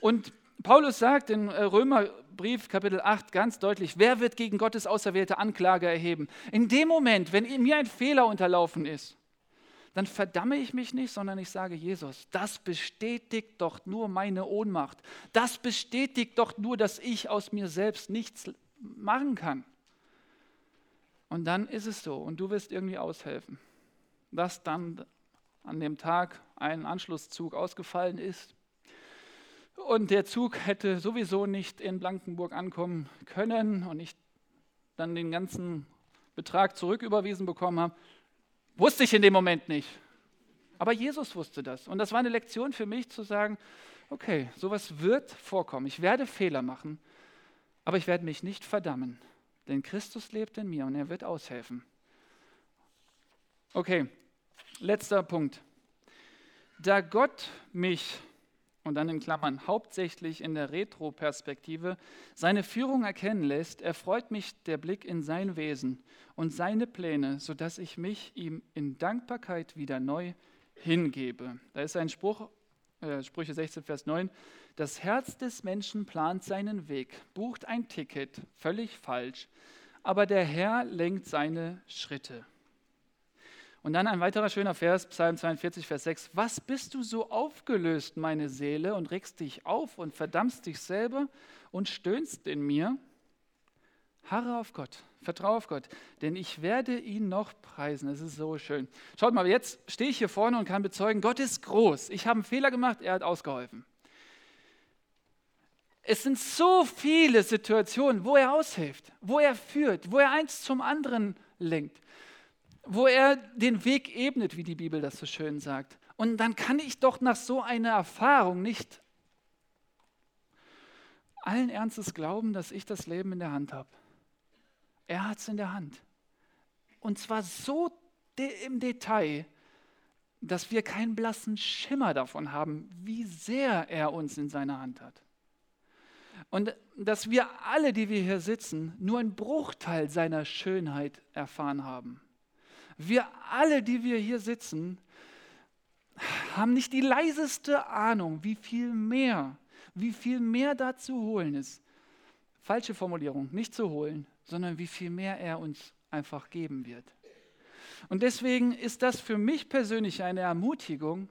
Und Paulus sagt in äh, Römer Brief, Kapitel 8, ganz deutlich, wer wird gegen Gottes auserwählte Anklage erheben? In dem Moment, wenn mir ein Fehler unterlaufen ist, dann verdamme ich mich nicht, sondern ich sage, Jesus, das bestätigt doch nur meine Ohnmacht. Das bestätigt doch nur, dass ich aus mir selbst nichts machen kann. Und dann ist es so und du wirst irgendwie aushelfen, dass dann an dem Tag ein Anschlusszug ausgefallen ist und der Zug hätte sowieso nicht in Blankenburg ankommen können und ich dann den ganzen Betrag zurücküberwiesen bekommen habe, wusste ich in dem Moment nicht. Aber Jesus wusste das. Und das war eine Lektion für mich zu sagen, okay, sowas wird vorkommen. Ich werde Fehler machen, aber ich werde mich nicht verdammen. Denn Christus lebt in mir und er wird aushelfen. Okay, letzter Punkt. Da Gott mich und dann in Klammern hauptsächlich in der Retro-Perspektive, seine Führung erkennen lässt, erfreut mich der Blick in sein Wesen und seine Pläne, sodass ich mich ihm in Dankbarkeit wieder neu hingebe. Da ist ein Spruch, äh, Sprüche 16, Vers 9, das Herz des Menschen plant seinen Weg, bucht ein Ticket, völlig falsch, aber der Herr lenkt seine Schritte. Und dann ein weiterer schöner Vers, Psalm 42, Vers 6. Was bist du so aufgelöst, meine Seele, und regst dich auf und verdammst dich selber und stöhnst in mir? Harre auf Gott, vertraue auf Gott, denn ich werde ihn noch preisen. Es ist so schön. Schaut mal, jetzt stehe ich hier vorne und kann bezeugen, Gott ist groß. Ich habe einen Fehler gemacht, er hat ausgeholfen. Es sind so viele Situationen, wo er aushilft, wo er führt, wo er eins zum anderen lenkt. wo er den Weg ebnet, wie die Bibel das so schön sagt. Und dann kann ich doch nach so einer Erfahrung nicht allen Ernstes glauben, dass ich das Leben in der Hand habe. Er hat es in der Hand. Und zwar so im Detail, dass wir keinen blassen Schimmer davon haben, wie sehr er uns in seiner Hand hat. Und dass wir alle, die wir hier sitzen, nur einen Bruchteil seiner Schönheit erfahren haben. Wir alle, die wir hier sitzen, haben nicht die leiseste Ahnung, wie viel mehr, wie viel mehr da zu holen ist. Falsche Formulierung, nicht zu holen, sondern wie viel mehr er uns einfach geben wird. Und deswegen ist das für mich persönlich eine Ermutigung,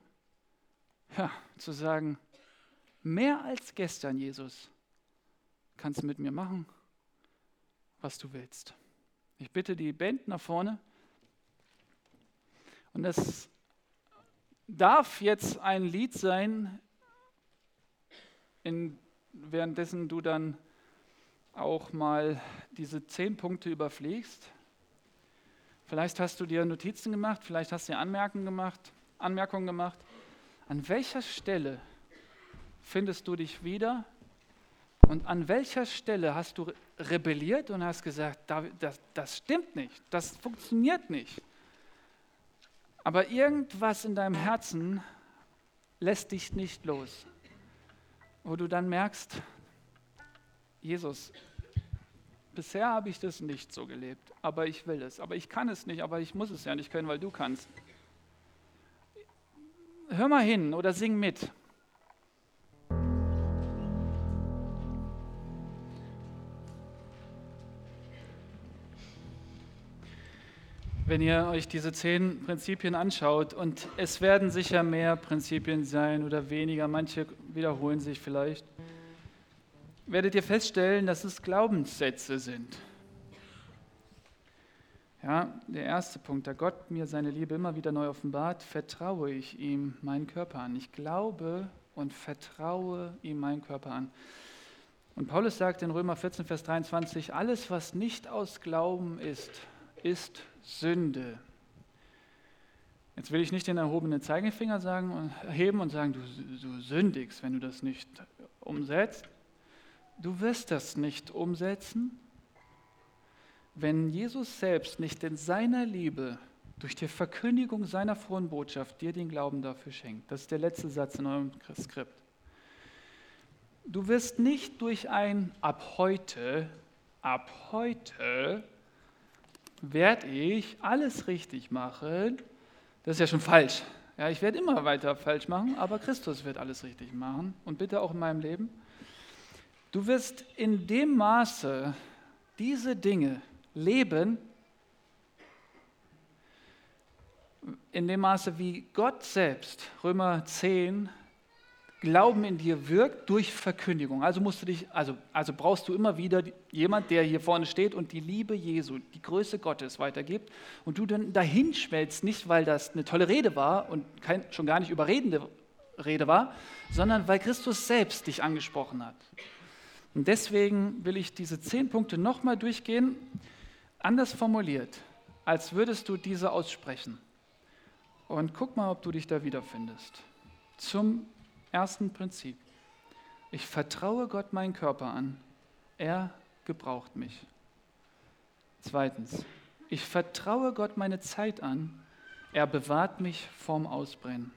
ja, zu sagen, mehr als gestern, Jesus, kannst du mit mir machen, was du willst. Ich bitte die Band nach vorne. Und das darf jetzt ein Lied sein, in, währenddessen du dann auch mal diese zehn Punkte überfliegst. Vielleicht hast du dir Notizen gemacht, vielleicht hast du dir Anmerkungen gemacht, Anmerkungen gemacht. An welcher Stelle findest du dich wieder und an welcher Stelle hast du rebelliert und hast gesagt, das, das stimmt nicht, das funktioniert nicht. Aber irgendwas in deinem Herzen lässt dich nicht los, wo du dann merkst, Jesus, bisher habe ich das nicht so gelebt, aber ich will es. Aber ich kann es nicht, aber ich muss es ja nicht können, weil du kannst. Hör mal hin oder sing mit. wenn ihr euch diese zehn Prinzipien anschaut. Und es werden sicher mehr Prinzipien sein oder weniger, manche wiederholen sich vielleicht werdet ihr feststellen, dass es Glaubenssätze sind. Ja, der erste Punkt, da Gott mir seine Liebe immer wieder neu offenbart, vertraue ich ihm meinen Körper an. Ich glaube und vertraue ihm meinen Körper an. Und Paulus sagt in Römer 14, Vers 23, alles, was nicht aus Glauben ist, ist Sünde. Jetzt will ich nicht den erhobenen Zeigefinger sagen heben und sagen, du, du sündigst, wenn du das nicht umsetzt du wirst das nicht umsetzen, wenn Jesus selbst nicht in seiner Liebe durch die Verkündigung seiner frohen Botschaft dir den Glauben dafür schenkt. Das ist der letzte Satz in eurem Skript. Du wirst nicht durch ein ab heute, ab heute werde ich alles richtig machen. Das ist ja schon falsch. Ja, ich werde immer weiter falsch machen, aber Christus wird alles richtig machen und bitte auch in meinem Leben. Du wirst in dem Maße diese Dinge leben, in dem Maße, wie Gott selbst, Römer 10, Glauben in dir wirkt durch Verkündigung. Also musst du dich, also, also brauchst du immer wieder jemand, der hier vorne steht und die Liebe Jesu, die Größe Gottes weitergibt und du dann dahin schmelzt, nicht weil das eine tolle Rede war und kein, schon gar nicht überredende Rede war, sondern weil Christus selbst dich angesprochen hat. Und deswegen will ich diese zehn Punkte nochmal durchgehen, anders formuliert, als würdest du diese aussprechen. Und guck mal, ob du dich da wiederfindest. Zum ersten Prinzip. Ich vertraue Gott meinen Körper an. Er gebraucht mich. Zweitens. Ich vertraue Gott meine Zeit an. Er bewahrt mich vorm Ausbrennen.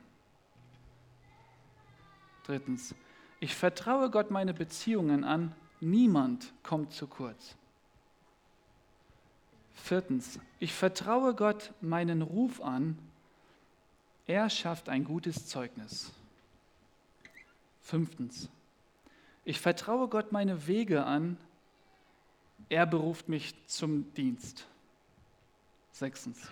Drittens. Ich vertraue Gott meine Beziehungen an. Niemand kommt zu kurz. Viertens, ich vertraue Gott meinen Ruf an. Er schafft ein gutes Zeugnis. Fünftens, ich vertraue Gott meine Wege an. Er beruft mich zum Dienst. Sechstens,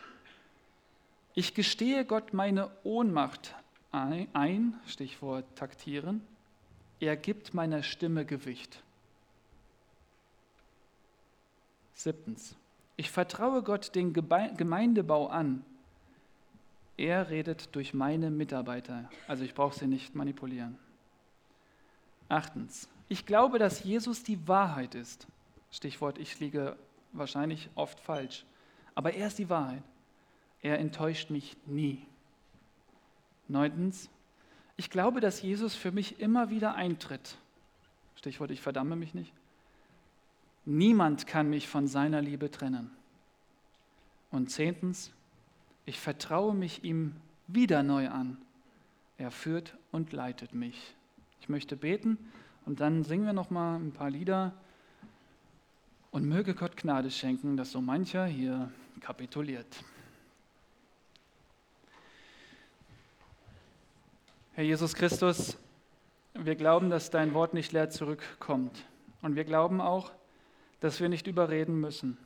ich gestehe Gott meine Ohnmacht ein, Stichwort taktieren. Er gibt meiner Stimme Gewicht. Siebtens. Ich vertraue Gott den Gemeindebau an. Er redet durch meine Mitarbeiter. Also ich brauche sie nicht manipulieren. Achtens. Ich glaube, dass Jesus die Wahrheit ist. Stichwort, ich liege wahrscheinlich oft falsch. Aber er ist die Wahrheit. er enttäuscht mich nie. Neuntens, ich glaube, dass Jesus für mich immer wieder eintritt. Stichwort, ich verdamme mich nicht. Niemand kann mich von seiner Liebe trennen. Und zehntens, ich vertraue mich ihm wieder neu an. Er führt und leitet mich. Ich möchte beten und dann singen wir noch mal ein paar Lieder und möge Gott Gnade schenken, dass so mancher hier kapituliert. Herr Jesus Christus, wir glauben, dass dein Wort nicht leer zurückkommt. Und wir glauben auch, dass wir nicht überreden müssen.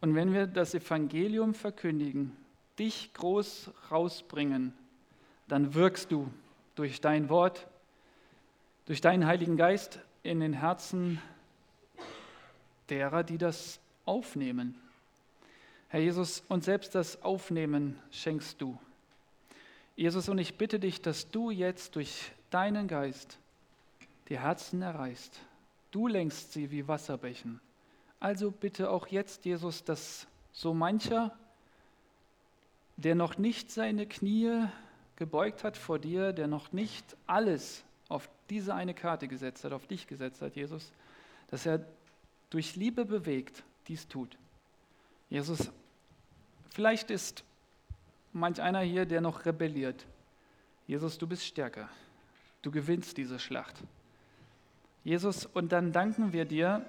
Und wenn wir das Evangelium verkündigen, dich groß rausbringen, dann wirkst du durch dein Wort, durch deinen Heiligen Geist in den Herzen derer, die das aufnehmen. Herr Jesus, und selbst das Aufnehmen schenkst du. Jesus, und ich bitte dich, dass du jetzt durch deinen Geist die Herzen erreichst. Du lenkst sie wie Wasserbächen. Also bitte auch jetzt, Jesus, dass so mancher, der noch nicht seine Knie gebeugt hat vor dir, der noch nicht alles auf diese eine Karte gesetzt hat, auf dich gesetzt hat, Jesus, dass er durch Liebe bewegt dies tut. Jesus, vielleicht ist manch einer hier, der noch rebelliert. Jesus, du bist stärker. Du gewinnst diese Schlacht. Jesus, und dann danken wir dir,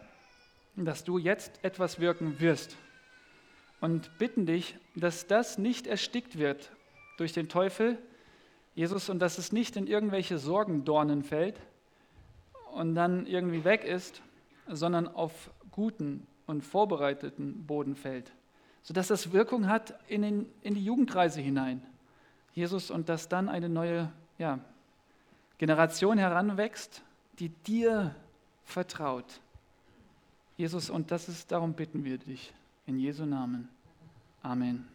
dass du jetzt etwas wirken wirst. Und bitten dich, dass das nicht erstickt wird durch den Teufel, Jesus, und dass es nicht in irgendwelche Sorgendornen fällt und dann irgendwie weg ist, sondern auf guten und vorbereiteten Boden fällt sodass das Wirkung hat in, den, in die Jugendkreise hinein. Jesus, und dass dann eine neue ja, Generation heranwächst, die dir vertraut. Jesus, und das ist, darum bitten wir dich. In Jesu Namen. Amen.